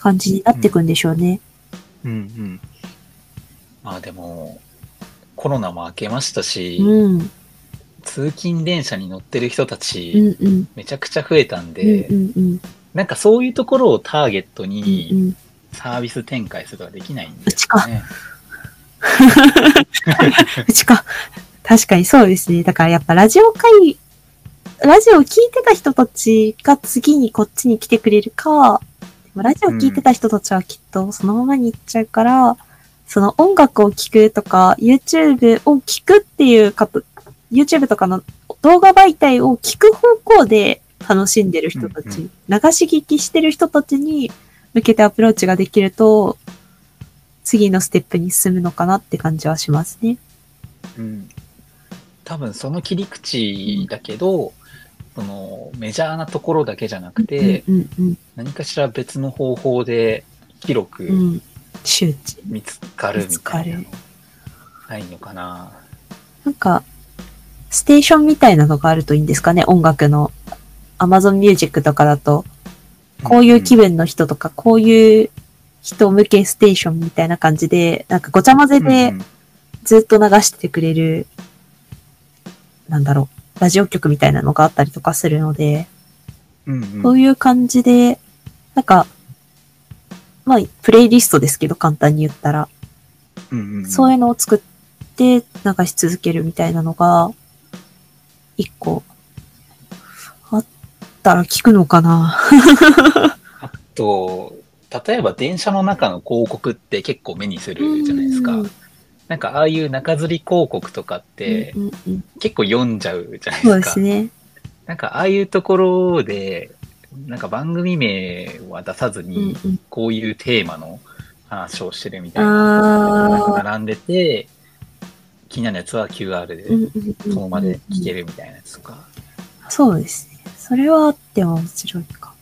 感じになっていくんでしょうね。うんうん。まあでも、コロナも明けましたし、うん。うん通勤電車に乗ってる人たうち、んうん。めちゃくちゃ増えたんうんで、うんうん。なんかそういうところをターゲットうんうにん。サービス展開することができないんですよね。うちか。確かにそうですね。だからやっぱラジオ会、ラジオを聞いてた人たちが次にこっちに来てくれるか、ラジオ聞いてた人たちはきっとそのままに行っちゃうから、その音楽を聞くとか、YouTube を聞くっていうかと、YouTube とかの動画媒体を聞く方向で楽しんでる人たち、うんう流し聞きしてる人たちに向けてアプローチができると、次のステップに進むのかなって感じはしますね。うん。多分その切り口だけど、そのメジャーなところだけじゃなくて、うんうん何かしら別の方法で広くうん。うん。周知。見つかるみたいなの見ないのかな。なんか、ステーションみたいなのがあるといいんですかね、音楽の。Amazon Music とかだと、こういう気分の人とか、こういう人向けステーションみたいな感じで、なんかごちゃ混ぜうんでうんずっと流しててくれる、なんだろう、ラジオ局みたいなのがあったりとかするので、うんうん。そういう感じで、なんか、まあ、プレイリストですけど、簡単に言ったら、うんうんうん。そういうのを作って流し続けるみたいなのが、一個、あったら聞くのかな。あと、例えば電車の中の広告って結構目にするじゃないですか。うんなんかああいう中吊り広告とかって結構読んじゃうじゃないそうでか。ですすね。なんかああいうところで、なんか番組名は出さずうんに、うんこういうテーマの話をしてるみたいな、並んでて、気になるやつは QR でそのままで聞けるみたいなやつとか。そうですね。それはあっても面白いか。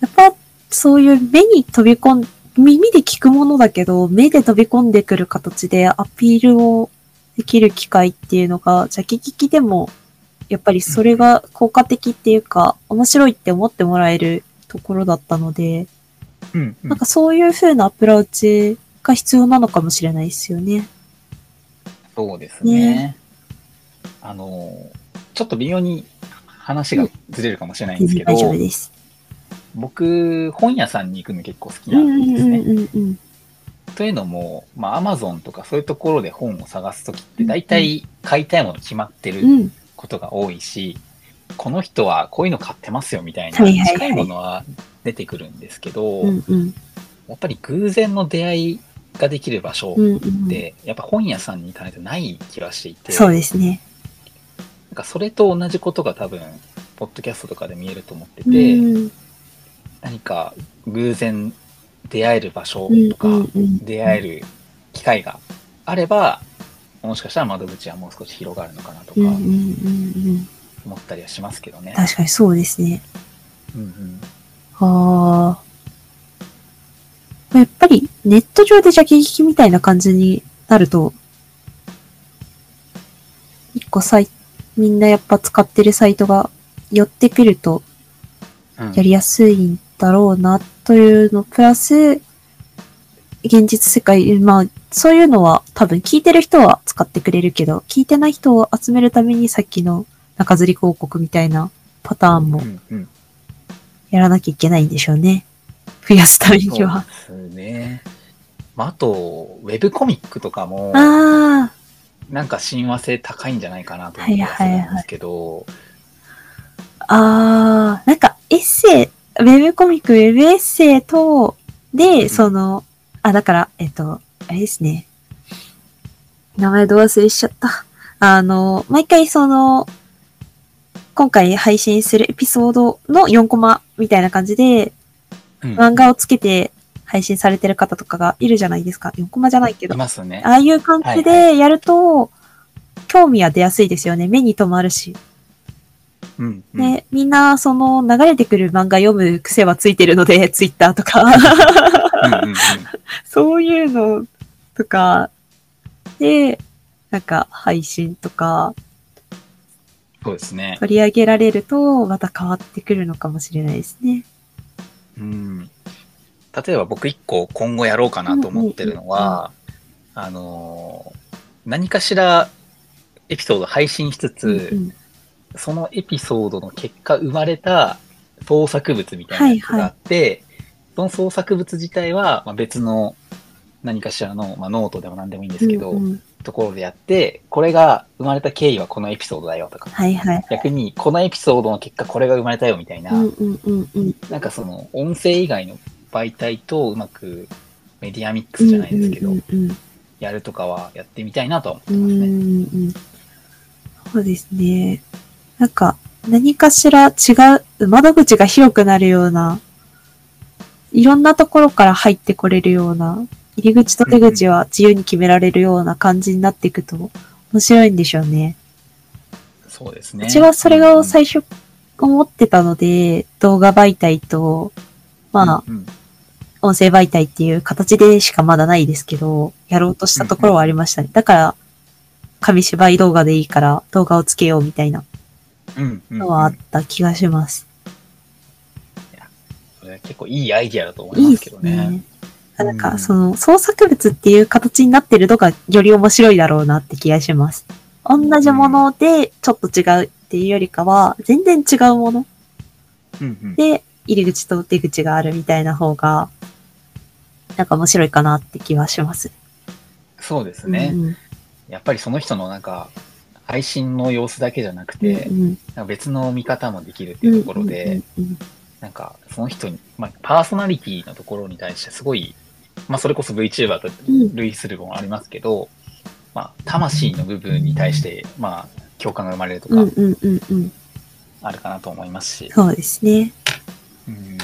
やっぱ、そういう目に飛び込ん、耳で聞くものだけど、目で飛び込んでくる形でアピールをできる機会っていうのが、ジャケ聞きでも、やっぱりそれが効果的っていうか、面白いって思ってもらえるところだったので、うん、うんなんかそういう風なアプローチが必要なのかもしれないですよね。そうですね。ねあの、ちょっと微妙に話がずれるかもしれないんですけど、大丈夫です。僕、本屋さんに行くの結構好きうなんんですね。うんうんうん。というのも、まあ、アマゾンとかそういうところで本を探すときって、大体買いたいもの決まってるうん。ことが多いし、この人はこういうの買ってますよみたいな近いものは出てくるんですけど、うんうん。やっぱり偶然の出会いができる場所うんうん。って、やっぱ本屋さんに行かないとない気はしていて、そうですね。なんかそれと同じことが多分、ポッドキャストとかで見えると思ってうて、ん何か偶然出会える場所とか、出会える機会があれば、もしかしたら窓口はもう少し広がるのかなとか。思ったりはしますけどね。確かにそうですね。うんうんああ。やっぱりネット上でジャケ聞きみたいな感じになると、一個サイみんなやっぱ使ってるサイトが寄ってくるとうんやりやすいんだろうなというのプラス、現実世界、まあ、そういうのは多分聞いてる人は使ってくれるけど、聞いてない人を集めるためにさっきの中吊り広告みたいなパターンも。やらなきゃいけないんでしょうね。増やすためには。そうですね。まあ、あと、ウェブコミックとかも、あなんか親和性高いんじゃないかなと思ってんですけど、あ、ああ、なんかエッセイ、ウェブコミック、ウェブエッセイと、で、んその、あ、だから、えっと、あれですね。名前ど忘れしちゃった。あの、毎回その、今回配信するエピソードの4コマみたいな感じで、うん漫画をつけて配信されてる方とかがいるじゃないですか。4コマじゃないけどい。ますね。ああいう感じはいでやると、興味は出やすいですよね。目に留まるし。うんうん。で、みんな、その、流れてくる漫画読む癖はついてるので、ツイッターとか、うんうんうん。そういうのとか、で、なんか、配信とか、そうですね。取り上げられると、また変わってくるのかもしれないですね。うん。例えば僕一個今後やろうかなと思ってるのは、あのー何かしらエピソード配信しつつ、うんそのエピソードの結果生まれた創作物みたいなやつがあって、その創作物自体はまあ別の何かしらの、まあ、ノートでも何でもいいんですけど、うんうんところでやって、これが生まれた経緯はこのエピソードだよとか、はいはい。逆にこのエピソードの結果これが生まれたよみたいな。なんかその音声以外の媒体とうまくメディアミックスじゃないですけど、やるとかはやってみたいなとは思って。ますね。うんうん。そうですね。なんか、何かしら違う、窓口が広くなるような、いろんなところから入ってこれるような、入り口と出口は自由に決められるような感じになっていくと面白いんでしょうね。そうですね。うちはそれうんが最初思ってたので、動画媒体と、まあ、うんうん音声媒体っていう形でしかまだないですけど、やろうとしたところはありましたね。だから、紙芝居動画でいいから動画をつけようみたいなのはあった気がします。それは結構いいアイディアだと思いいいまですすけどね。ね。なんうんか、その、創作物っていう形になってるのがより面白いだろうなって気がします。同じものでちょっと違うっていうよりかは、全然違うものうんうんで入り口と出口があるみたいな方が、なんか面白いかなって気はします。そうですね、うんうんやっぱりその人のなんか、配信の様子だけじゃなくて、うんうん。なんか別の見方もできるっていうところで、うんうんなんかその人に、まあ、パーソナリティのところに対してすごい、まあそれこそ VTuber とうん。類するものありますけど、まあ魂の部分に対して、まあ共感が生まれるとかうんうんうんうん。あるかなと思いますし、そうですね。うん。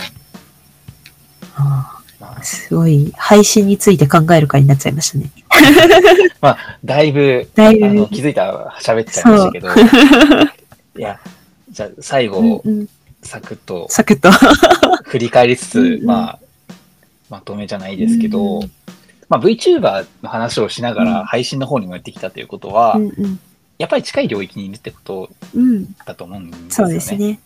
あまあ。あ、すごい、配信について考える会になっちゃいましたね。まあ、だいぶ、だいぶあの気づいたら喋っちゃいましたけど、いや、じゃあ最後、うんうん、サクッとサクッと。振り返りつつ、うんうんまあ、まとめじゃないですけど、うんまあ VTuber の話をしながうんら配信の方にもやってきたということは、うんうん。やっぱり近い領域にいるってことうん。だと思うんですよね。そうですね。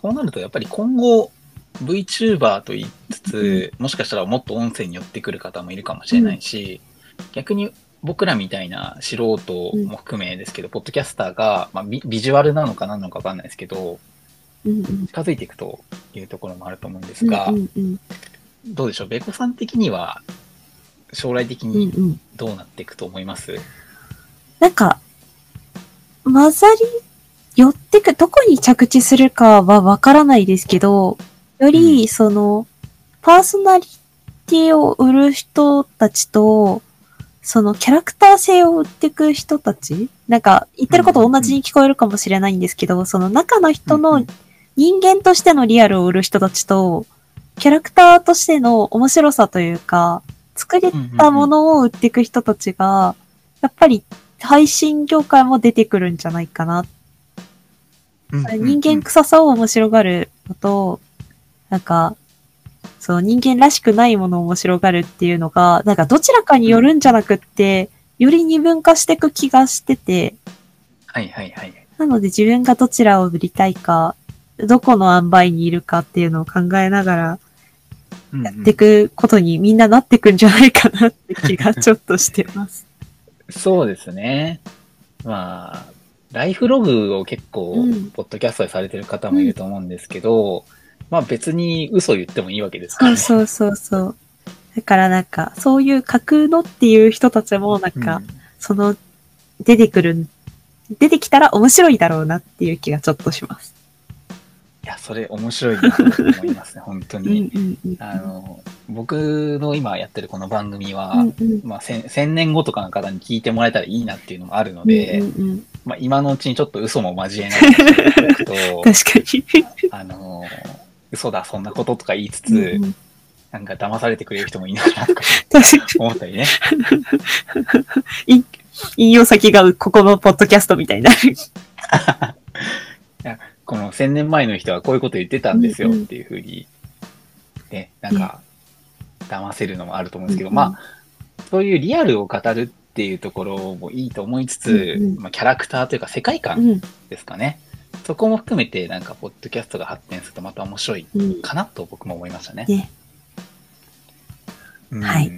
そうなるとやっぱり今後 VTuber と言いつつ、もしかしたらもっと音声に寄ってくる方もいるかもしれないし、逆に僕らみたいな素人も含めですけど、ポッドキャスターが、まあ、ビビジュアルなのか何なのかわかんないですけど、うんうん。近づいていくというところもあると思うんですが、うんうんどうでしょう、ベコさん的には将来的うん。うんにうん。どうなっていくと思います、なんか、混ざり、寄ってく、どこに着地するかはわからないですけど、より、うん。その、パーソナリティを売る人たちと、そのキャラクター性を売っていく人たちなんか、言ってること同じに聞こえるかもしれないんですけど、その中の人の人間としてのリアルを売る人たちと、キャラクターとしての面白さというか、作りたものを売っていく人たちが、やっぱり配信業界も出てくるんじゃないかな。人間臭さを面白がるのと、なんか、そう、人間らしくないものを面白がるっていうのが、なんかどちらかによるんじゃなくって、より二分化していく気がしてて、はいはいはい。なので自分がどちらを売りたいか、どこの塩梅にいるかっていうのを考えながらうんやっていくことにみんななってくんじゃないかなって気がちょっとしてます。そうですね。まあ、ライフログを結構うん、ポッドキャストでされてる方もいると思うんですけど、まあ別に嘘言ってもいいわけですからね。そうそうそう。だからなんか、そういう架空のっていう人たちもなんか、うんその、出てくる、出てきたら面白いだろうなっていう気がちょっとします。いや、それ面白いなと思いますね、本当うんに。うんうん。あの、僕の今やってるこの番組は、うんうん。まあ、千千年後とかの方に聞いてもらえたらいいなっていうのもあるので、うんうんうん、まあ、今のうちにちょっと嘘も交えないと、確かに。あの、嘘だ、そんなこととか言いつつ、うんうんなんか騙されてくれる人もいいのかなとか。思ったりね。引用先がここのポッドキャストみたいにな る。この千年前の人はこういうこと言ってたんですようんうんっていうふうに、ね、なんか、騙せるのもあると思うんですけど、うんうんまあ、そういうリアルを語るっていうところもいいと思いつつ、うんうんまあ、キャラクターというか世界う観ん。ですかね。そこも含めて、なんか、ポッドキャストが発展するとまた面白いうん。かなと僕も思いましたね。ね。うんはい。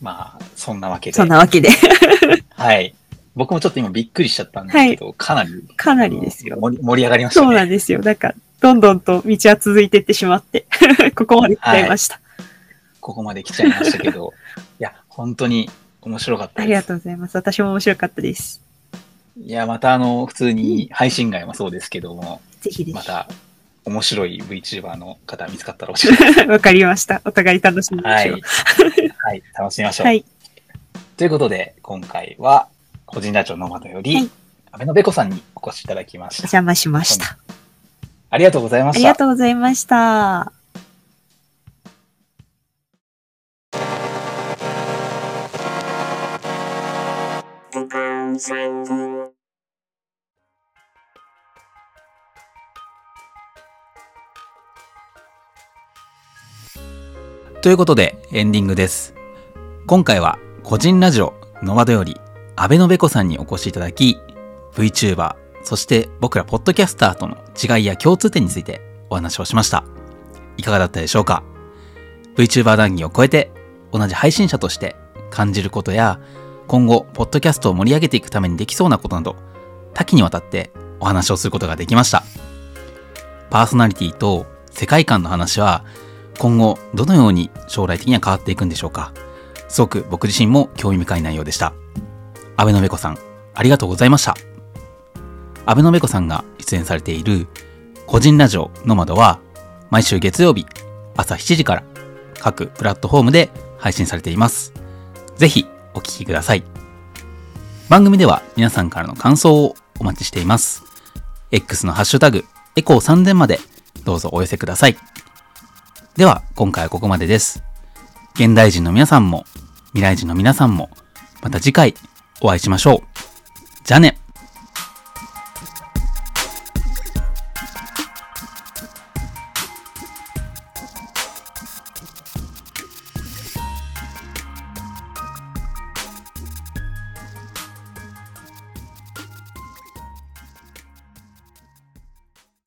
まあ、そんなわけで。そんなわけで、はい。僕もちょっと今びっくりしちゃったんですけど、かなり、かなりですよ。盛り上がりましたね。そうなんですよ。なんか、どんどんと道は続いていってしまって、ここまで来ちゃいました。ここまで来ちゃいましたけど、いや、本当に面白かったです。ありがとうございます。私も面白かったです。いや、またあの、普通に配信外もそうですけども、ぜひぜまた面白い VTuber の方見つかったら教えてくださひ。わかりました。お互い楽しみまい。はしょ。。いうはい、楽しみましょう。はい。ということで、今回は、個人ラジオノマドより、はい安倍のべこさんにお越しいただきまおした。邪魔しました。ありがとうございました。ありがとうございました。The girls and the ということでエンディングです。今回は個人ラジオノマドより安倍のべこさんにお越しいただき VTuber そして僕らポッドキャスターとの違いや共通点についてお話をしました。いかがだったでしょうか ?VTuber 談義を超えて同じ配信者として感じることや今後ポッドキャストを盛り上げていくためにできそうなことなど多岐にわたってお話をすることができました。パーソナリティと世界観の話は今後どのように将来的には変わっていくんでしょうか？すごく僕自身も興味深い内容でした。安倍のべこさん、ありがとうございました。安倍のべこさんが出演されている個人ラジオノマドは毎週月曜日朝7時から各プラットフォームで配信されています。ぜひお聞きください。番組では皆さんからの感想をお待ちしています。X のハッシュタグエコー3000までどうぞお寄せください。では、今回はここまでです。現代人の皆さんも、未来人の皆さんも、また次回お会いしましょう。じゃあね。